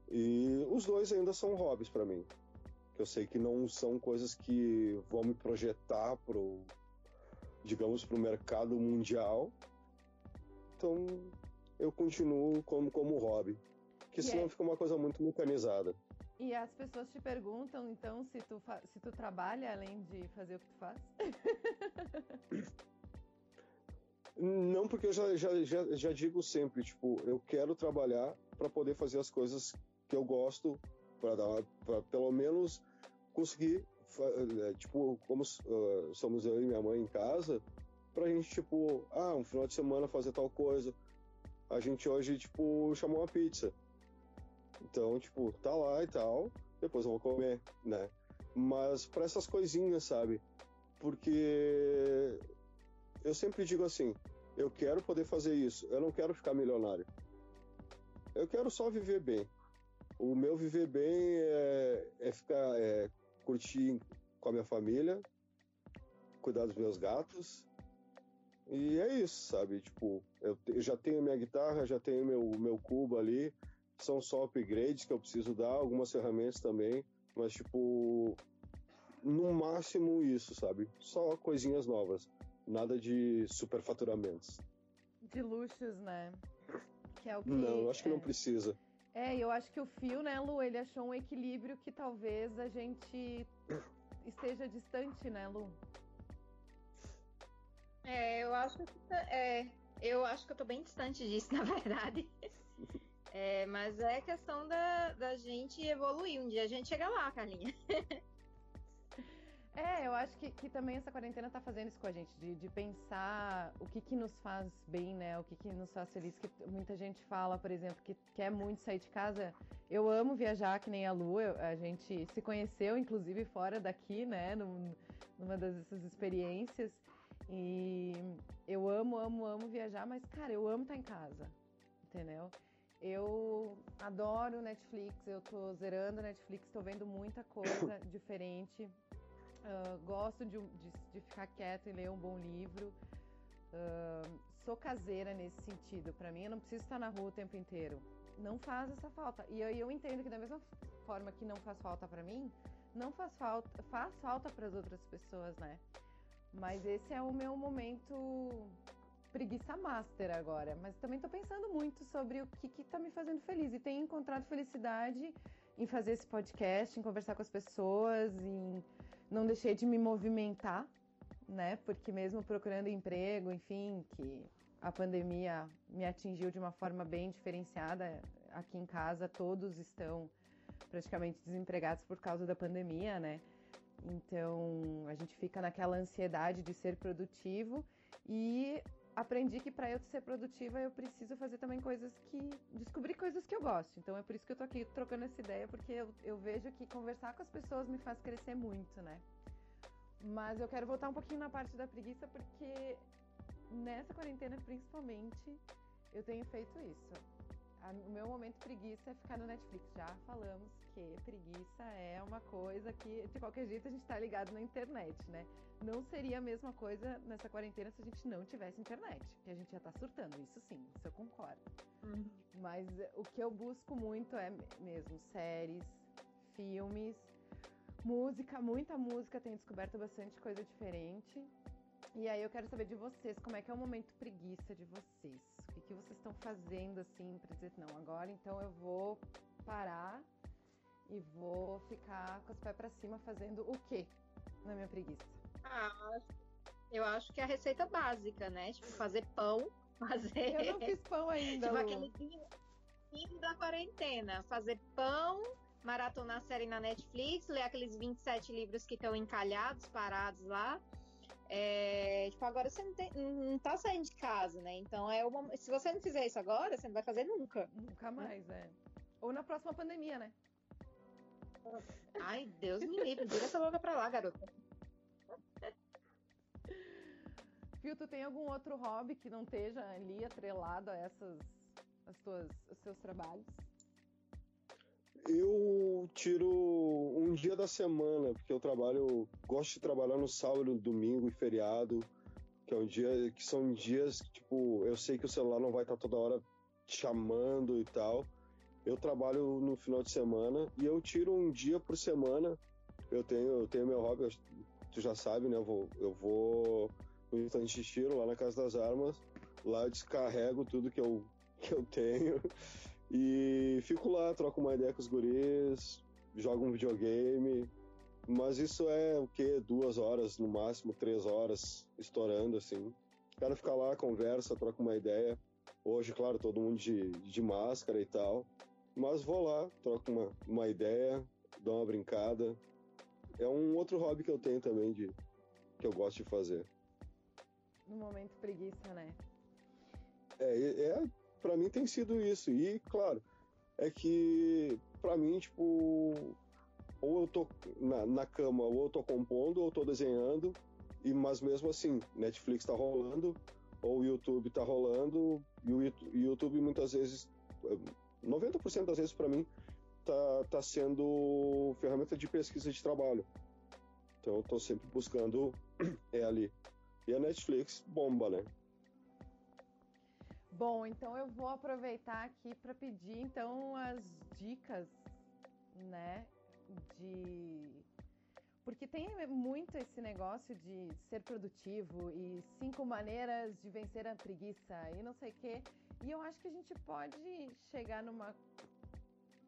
E os dois ainda são hobbies para mim. Que eu sei que não são coisas que vão me projetar pro, digamos, pro mercado mundial. Então, eu continuo como, como hobby. Que senão é... fica uma coisa muito mecanizada. E as pessoas te perguntam, então, se tu, se tu trabalha além de fazer o que tu faz? Não, porque eu já, já, já, já digo sempre, tipo, eu quero trabalhar para poder fazer as coisas que eu gosto para pelo menos conseguir é, tipo como uh, somos eu e minha mãe em casa pra gente tipo ah um final de semana fazer tal coisa a gente hoje tipo chamou uma pizza então tipo tá lá e tal depois vamos comer né mas para essas coisinhas sabe porque eu sempre digo assim eu quero poder fazer isso eu não quero ficar milionário eu quero só viver bem o meu viver bem é, é ficar, é, curtir com a minha família, cuidar dos meus gatos. E é isso, sabe? Tipo, eu, eu já tenho minha guitarra, já tenho meu, meu cubo ali. São só upgrades que eu preciso dar, algumas ferramentas também. Mas, tipo, no máximo isso, sabe? Só coisinhas novas. Nada de superfaturamentos. De luxos, né? Que é o que. Não, acho que é. não precisa. É, eu acho que o Fio, né, Lu, ele achou um equilíbrio que talvez a gente esteja distante, né, Lu? É, eu acho que é, eu acho que eu tô bem distante disso, na verdade. É, mas é questão da, da gente evoluir. Um dia a gente chega lá, Carlinha. É, eu acho que, que também essa quarentena tá fazendo isso com a gente, de, de pensar o que que nos faz bem, né? O que que nos faz feliz. Que muita gente fala, por exemplo, que quer muito sair de casa. Eu amo viajar, que nem a Lu. Eu, a gente se conheceu, inclusive, fora daqui, né? Num, numa dessas experiências. E eu amo, amo, amo viajar, mas, cara, eu amo estar em casa, entendeu? Eu adoro Netflix, eu tô zerando Netflix, tô vendo muita coisa diferente. Uh, gosto de, de, de, ficar quieto e ler um bom livro. Uh, sou caseira nesse sentido. Para mim, eu não preciso estar na rua o tempo inteiro. Não faz essa falta. E eu, eu entendo que da mesma forma que não faz falta para mim, não faz falta, faz falta para as outras pessoas, né? Mas esse é o meu momento preguiça master agora. Mas também estou pensando muito sobre o que está me fazendo feliz e tenho encontrado felicidade em fazer esse podcast, em conversar com as pessoas, em não deixei de me movimentar, né? Porque mesmo procurando emprego, enfim, que a pandemia me atingiu de uma forma bem diferenciada. Aqui em casa todos estão praticamente desempregados por causa da pandemia, né? Então a gente fica naquela ansiedade de ser produtivo e aprendi que para eu ser produtiva eu preciso fazer também coisas que. descobrir coisas que eu gosto. Então é por isso que eu tô aqui trocando essa ideia, porque eu, eu vejo que conversar com as pessoas me faz crescer muito, né? Mas eu quero voltar um pouquinho na parte da preguiça, porque nessa quarentena, principalmente, eu tenho feito isso. O meu momento preguiça é ficar no Netflix. Já falamos que preguiça é uma coisa que, de qualquer jeito, a gente tá ligado na internet, né? Não seria a mesma coisa nessa quarentena se a gente não tivesse internet, que a gente já tá surtando, isso sim, isso eu concordo. Uhum. Mas eh, o que eu busco muito é mesmo séries, filmes, música, muita música, tenho descoberto bastante coisa diferente. E aí eu quero saber de vocês, como é que é o momento preguiça de vocês? O que, que vocês estão fazendo assim para dizer, não, agora então eu vou parar e vou ficar com os pés para cima fazendo o quê na minha preguiça? Ah, eu acho que é a receita básica, né? Tipo, fazer pão, fazer... Eu não fiz pão ainda, Tipo, aquele fim da quarentena, fazer pão, maratonar a série na Netflix, ler aqueles 27 livros que estão encalhados, parados lá, é, tipo, agora você não, tem, não tá saindo de casa, né? Então é uma, se você não fizer isso agora, você não vai fazer nunca. Nunca mais, é. Ou na próxima pandemia, né? Ai, Deus me livre, vira essa boca pra lá, garota. Fio, tu tem algum outro hobby que não esteja ali atrelado a essas as tuas, os seus trabalhos? Eu tiro um dia da semana, porque eu trabalho, gosto de trabalhar no sábado, domingo e feriado, que é um dia que são dias que, tipo, eu sei que o celular não vai estar toda hora chamando e tal. Eu trabalho no final de semana e eu tiro um dia por semana. Eu tenho, eu tenho meu hobby, tu já sabe, né? Eu vou, eu vou no instante de tiro lá na Casa das Armas, lá descarrego tudo que eu, que eu tenho e fico lá, troco uma ideia com os guris, jogo um videogame. Mas isso é o que? Duas horas, no máximo, três horas, estourando assim. Quero ficar lá, conversa, troca uma ideia. Hoje, claro, todo mundo de, de máscara e tal. Mas vou lá, troco uma, uma ideia, dou uma brincada. É um outro hobby que eu tenho também, de, que eu gosto de fazer. No momento preguiça, né? É, é para mim tem sido isso. E, claro, é que para mim, tipo, ou eu tô na, na, cama, ou eu tô compondo, ou eu tô desenhando, e mas mesmo assim, Netflix tá rolando, ou YouTube tá rolando, e o YouTube muitas vezes, 90% das vezes para mim, tá, tá sendo ferramenta de pesquisa de trabalho. Então eu tô sempre buscando é ali. E a Netflix bomba, né? Bom, então eu vou aproveitar aqui para pedir então as dicas, né, de porque tem muito esse negócio de ser produtivo e cinco maneiras de vencer a preguiça e não sei o quê. E eu acho que a gente pode chegar numa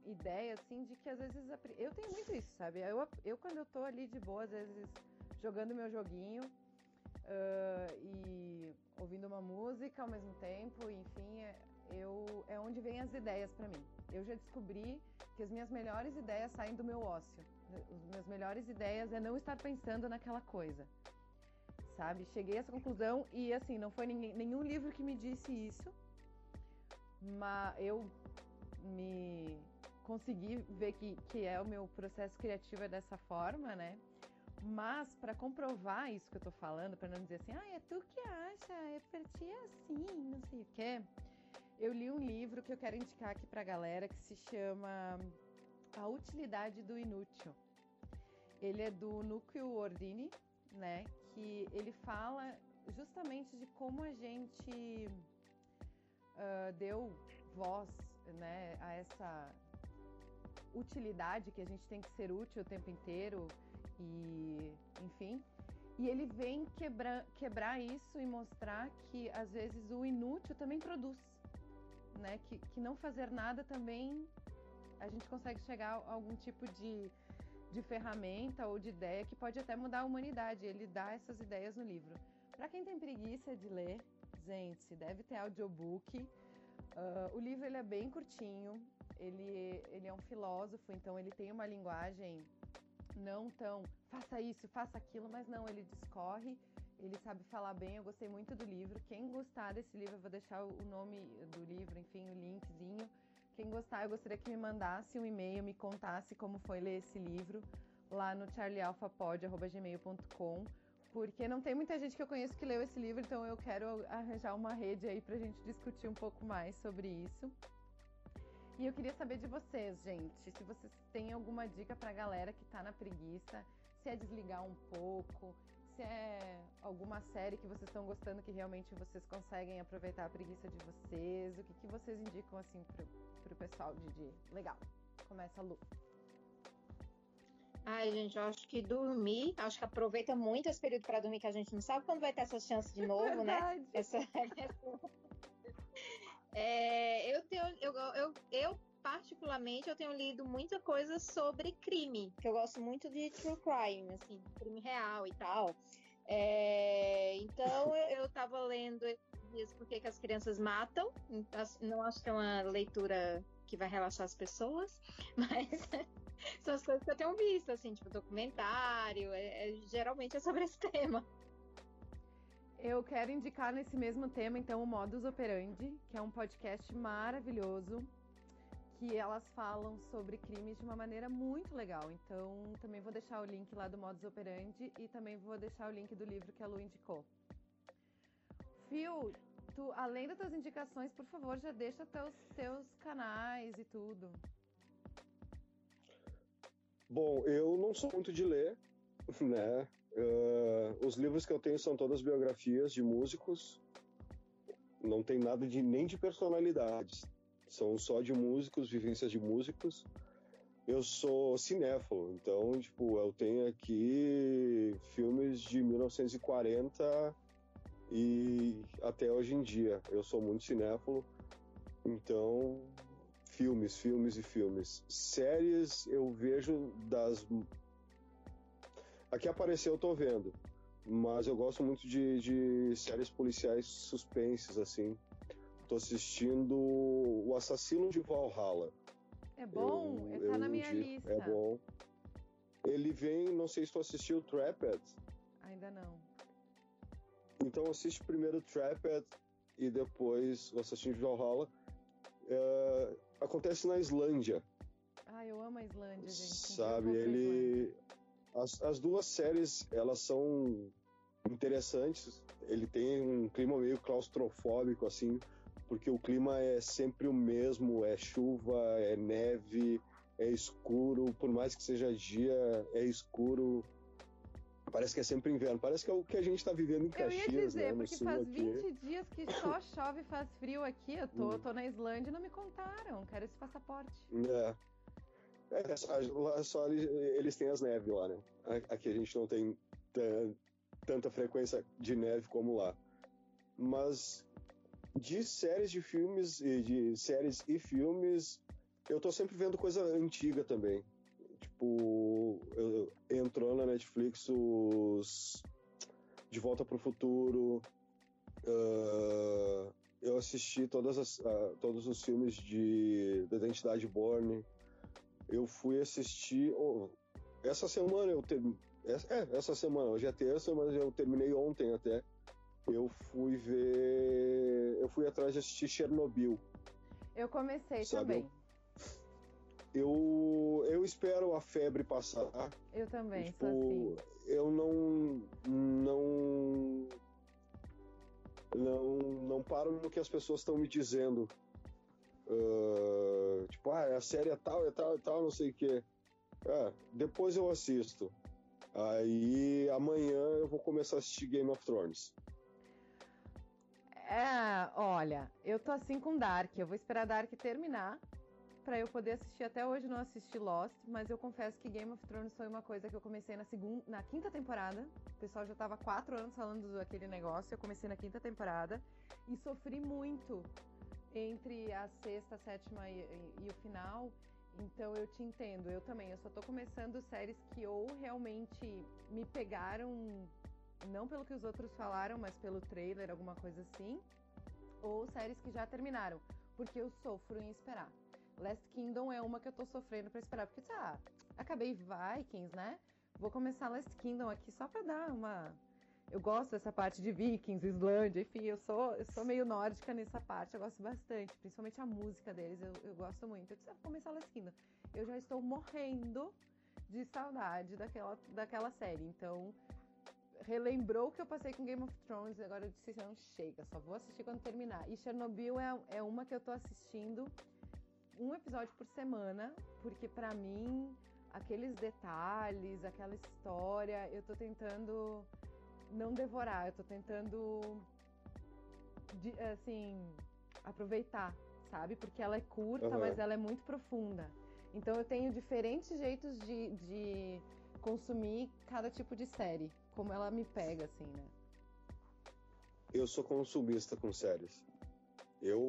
ideia assim de que às vezes a... eu tenho muito isso, sabe? Eu, eu quando eu tô ali de boa, às vezes jogando meu joguinho uh, e ouvindo uma música ao mesmo tempo, enfim, é, eu, é onde vem as ideias para mim. Eu já descobri que as minhas melhores ideias saem do meu ócio. As minhas melhores ideias é não estar pensando naquela coisa. Sabe? Cheguei a essa conclusão e assim, não foi ninguém, nenhum livro que me disse isso, mas eu me consegui ver que, que é o meu processo criativo é dessa forma, né? Mas para comprovar isso que eu tô falando, para não dizer assim, ah, é tu que acha, é pra ti assim, não sei o quê. Eu li um livro que eu quero indicar aqui pra galera que se chama A Utilidade do Inútil. Ele é do Núcleo Ordini, né? Que ele fala justamente de como a gente uh, deu voz, né, a essa utilidade que a gente tem que ser útil o tempo inteiro e, enfim. E ele vem quebrar, quebrar isso e mostrar que às vezes o inútil também produz, né? Que, que não fazer nada também a gente consegue chegar a algum tipo de, de ferramenta ou de ideia que pode até mudar a humanidade. Ele dá essas ideias no livro. Para quem tem preguiça de ler, gente, deve ter audiobook. Uh, o livro ele é bem curtinho, ele, ele é um filósofo, então ele tem uma linguagem não tão faça isso, faça aquilo, mas não, ele discorre, ele sabe falar bem. Eu gostei muito do livro. Quem gostar desse livro, eu vou deixar o nome do livro, enfim, o linkzinho. Quem gostar, eu gostaria que me mandasse um e-mail, me contasse como foi ler esse livro lá no charliealphapod.gmail.com porque não tem muita gente que eu conheço que leu esse livro, então eu quero arranjar uma rede aí pra gente discutir um pouco mais sobre isso. E eu queria saber de vocês, gente, se vocês têm alguma dica pra galera que tá na preguiça, se é desligar um pouco, se é alguma série que vocês estão gostando que realmente vocês conseguem aproveitar a preguiça de vocês, o que, que vocês indicam assim pro, pro pessoal de, de... Legal, começa a Lu. Ai, gente, eu acho que dormir, acho que aproveita muito esse período para dormir, que a gente não sabe quando vai ter essa chance de novo, né? Essa, é, eu tenho, eu, eu, eu particularmente, eu tenho lido muita coisa sobre crime, que eu gosto muito de true crime, assim, crime real e tal. É, então, eu, eu tava lendo porque que as crianças matam. Não acho que é uma leitura que vai relaxar as pessoas, mas são as coisas que eu tenho visto, assim, tipo documentário, é, é, geralmente é sobre esse tema. Eu quero indicar nesse mesmo tema, então, o Modus Operandi, que é um podcast maravilhoso, que elas falam sobre crimes de uma maneira muito legal. Então, também vou deixar o link lá do Modus Operandi e também vou deixar o link do livro que a Lu indicou. Phil, tu, além das tuas indicações, por favor, já deixa teus, teus canais e tudo. Bom, eu não sou muito de ler, né? Uh, os livros que eu tenho são todas biografias de músicos. Não tem nada de nem de personalidades. São só de músicos, vivências de músicos. Eu sou cinéfilo, então, tipo, eu tenho aqui filmes de 1940 e até hoje em dia. Eu sou muito cinéfilo, então filmes, filmes e filmes. Séries eu vejo das. Aqui apareceu, eu tô vendo. Mas eu gosto muito de, de séries policiais suspenses, assim. Tô assistindo O Assassino de Valhalla. É bom? Eu, tá na minha lista. É bom. Ele vem, não sei se tu assistiu Trapped. Ainda não. Então assiste primeiro Trapped e depois O Assassino de Valhalla. É, acontece na Islândia. Ah, eu amo a Islândia, gente. Sabe, ele. As, as duas séries, elas são interessantes. Ele tem um clima meio claustrofóbico, assim, porque o clima é sempre o mesmo: é chuva, é neve, é escuro. Por mais que seja dia, é escuro. Parece que é sempre inverno. Parece que é o que a gente está vivendo em Caxias, Eu ia dizer, né? porque faz 20 dias que só chove e faz frio aqui. Eu tô, hum. tô na Islândia e não me contaram. Quero esse passaporte. É. É, só, lá só eles, têm as neves lá, né? Aqui a gente não tem tanta frequência de neve como lá. Mas de séries de filmes e de séries e filmes, eu tô sempre vendo coisa antiga também. Tipo, entrou na Netflix os De Volta para o Futuro. Uh, eu assisti todas as, uh, todos os filmes de da Identidade Borne. Eu fui assistir. Oh, essa semana eu ter, é, essa semana, hoje é terça, mas eu terminei ontem até. Eu fui ver. Eu fui atrás de assistir Chernobyl. Eu comecei Sabe? também. Eu, eu espero a febre passar. Eu também, tipo, assim. Eu não. Não. Não, não paro no que as pessoas estão me dizendo. Uh, tipo, ah, a série é tal, é tal, é tal, não sei o quê. É, depois eu assisto. Aí amanhã eu vou começar a assistir Game of Thrones. É, olha, eu tô assim com Dark. Eu vou esperar Dark terminar para eu poder assistir. Até hoje não assisti Lost, mas eu confesso que Game of Thrones foi uma coisa que eu comecei na segunda, na quinta temporada. O pessoal já tava quatro anos falando daquele negócio. Eu comecei na quinta temporada e sofri muito entre a sexta, a sétima e, e, e o final. Então eu te entendo, eu também. Eu só tô começando séries que ou realmente me pegaram, não pelo que os outros falaram, mas pelo trailer, alguma coisa assim. Ou séries que já terminaram, porque eu sofro em esperar. Last Kingdom é uma que eu tô sofrendo para esperar, porque, ah, acabei Vikings, né? Vou começar Last Kingdom aqui só pra dar uma eu gosto dessa parte de Vikings, Islândia, enfim, eu sou, eu sou meio nórdica nessa parte, eu gosto bastante, principalmente a música deles, eu, eu gosto muito. Eu preciso começar Kingdom. Eu já estou morrendo de saudade daquela, daquela série, então relembrou o que eu passei com Game of Thrones, agora eu disse, não, chega, só vou assistir quando terminar. E Chernobyl é, é uma que eu tô assistindo um episódio por semana, porque para mim aqueles detalhes, aquela história, eu tô tentando não devorar, eu tô tentando assim, aproveitar, sabe? Porque ela é curta, uhum. mas ela é muito profunda. Então eu tenho diferentes jeitos de, de consumir cada tipo de série, como ela me pega, assim, né? Eu sou consumista com séries. Eu,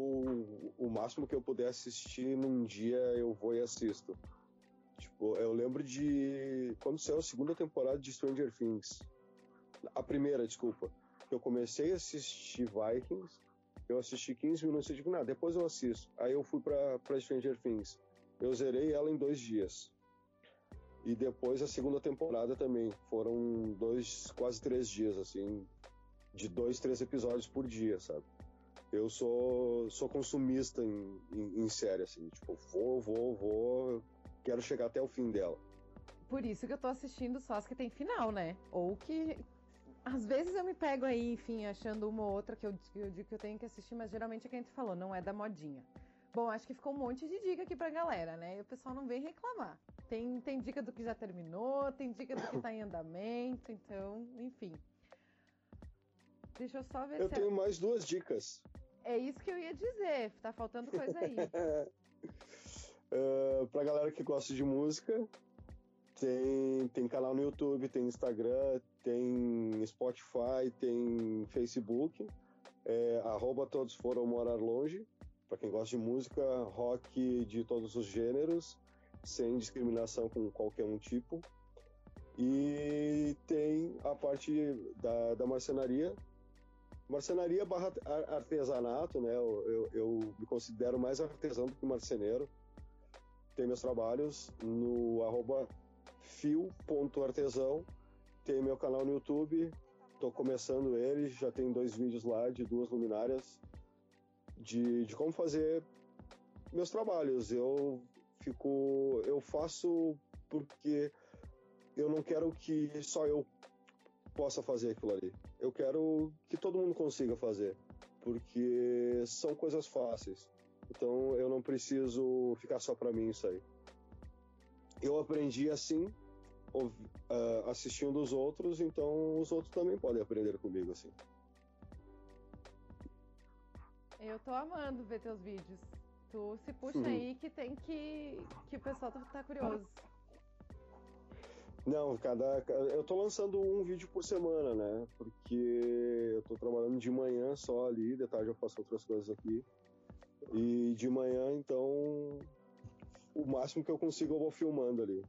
o máximo que eu puder assistir num dia, eu vou e assisto. Tipo, eu lembro de quando saiu a segunda temporada de Stranger Things. A primeira, desculpa. Eu comecei a assistir Vikings, eu assisti 15 minutos e digo, nada, depois eu assisto. Aí eu fui pra Stranger Things. Eu zerei ela em dois dias. E depois a segunda temporada também. Foram dois, quase três dias, assim, de dois, três episódios por dia, sabe? Eu sou, sou consumista em, em, em série, assim, tipo, vou, vou, vou, quero chegar até o fim dela. Por isso que eu tô assistindo só as que tem final, né? Ou que às vezes eu me pego aí, enfim, achando uma ou outra que eu, eu digo que eu tenho que assistir, mas geralmente é que a gente falou, não é da modinha. Bom, acho que ficou um monte de dica aqui pra galera, né? E o pessoal não vem reclamar. Tem, tem dica do que já terminou, tem dica do que tá em andamento, então, enfim. Deixa eu só ver eu se. Eu tenho é... mais duas dicas. É isso que eu ia dizer, tá faltando coisa aí. uh, pra galera que gosta de música, tem, tem canal no YouTube, tem Instagram, tem Spotify, tem Facebook. É, arroba todos foram morar longe. Para quem gosta de música, rock de todos os gêneros, sem discriminação com qualquer um tipo. E tem a parte da, da marcenaria. Marcenaria barra artesanato, né? Eu, eu, eu me considero mais artesão do que marceneiro. Tem meus trabalhos no arroba fio.artesão. Tem meu canal no YouTube, tô começando ele, já tem dois vídeos lá de duas luminárias de, de como fazer meus trabalhos. Eu fico. Eu faço porque eu não quero que só eu possa fazer aquilo ali. Eu quero que todo mundo consiga fazer, porque são coisas fáceis. Então eu não preciso ficar só para mim isso aí. Eu aprendi assim uh, assistindo os outros, então os outros também podem aprender comigo assim. Eu tô amando ver teus vídeos. Tu se puxa uhum. aí que tem que. que o pessoal tá, tá curioso. Não, cada, Eu tô lançando um vídeo por semana, né? Porque eu tô trabalhando de manhã só ali, de tarde eu faço outras coisas aqui. E de manhã, então. O máximo que eu consigo eu vou filmando ali.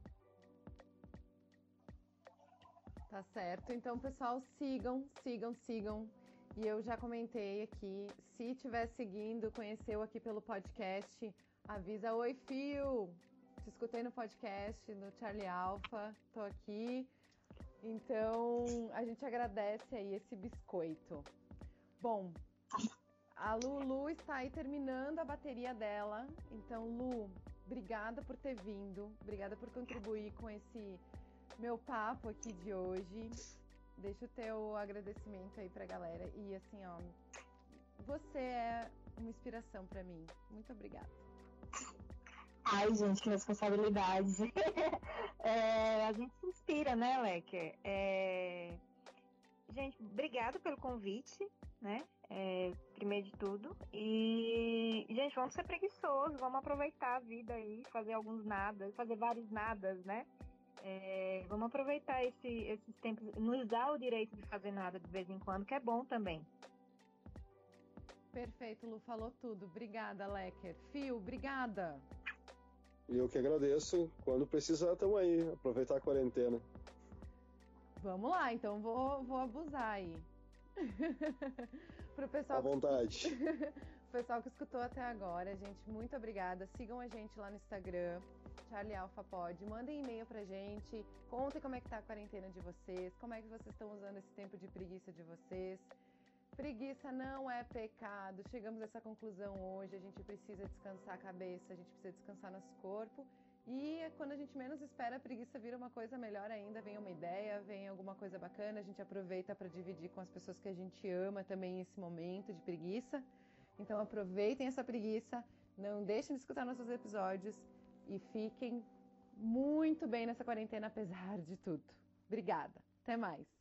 Tá certo. Então, pessoal, sigam, sigam, sigam. E eu já comentei aqui. Se estiver seguindo, conheceu aqui pelo podcast, avisa: Oi, Fio! Te escutei no podcast, no Charlie Alpha, tô aqui. Então, a gente agradece aí esse biscoito. Bom, a Lulu está aí terminando a bateria dela. Então, Lu, obrigada por ter vindo, obrigada por contribuir com esse meu papo aqui de hoje. Deixa o teu agradecimento aí pra galera. E assim, ó, você é uma inspiração para mim. Muito obrigada. Ai, gente, que responsabilidade. é, a gente se inspira, né, Lecker? É... Gente, obrigado pelo convite, né? É, primeiro de tudo. E, gente, vamos ser preguiçosos, vamos aproveitar a vida aí, fazer alguns nadas, fazer vários nadas, né? É, vamos aproveitar esse, esses tempos, nos dá o direito de fazer nada de vez em quando, que é bom também. Perfeito, Lu, falou tudo. Obrigada, Lecker. Fio, obrigada. E eu que agradeço. Quando precisar, estamos aí. Aproveitar a quarentena. Vamos lá, então vou, vou abusar aí. Pro pessoal. À vontade. pessoal que escutou até agora, gente, muito obrigada. Sigam a gente lá no Instagram, Charlie Alpha Pod. Mandem e-mail pra gente. Contem como é que tá a quarentena de vocês, como é que vocês estão usando esse tempo de preguiça de vocês. Preguiça não é pecado. Chegamos a essa conclusão hoje. A gente precisa descansar a cabeça, a gente precisa descansar nosso corpo. E quando a gente menos espera, a preguiça vira uma coisa melhor ainda. Vem uma ideia, vem alguma coisa bacana. A gente aproveita para dividir com as pessoas que a gente ama também esse momento de preguiça. Então aproveitem essa preguiça. Não deixem de escutar nossos episódios e fiquem muito bem nessa quarentena, apesar de tudo. Obrigada. Até mais.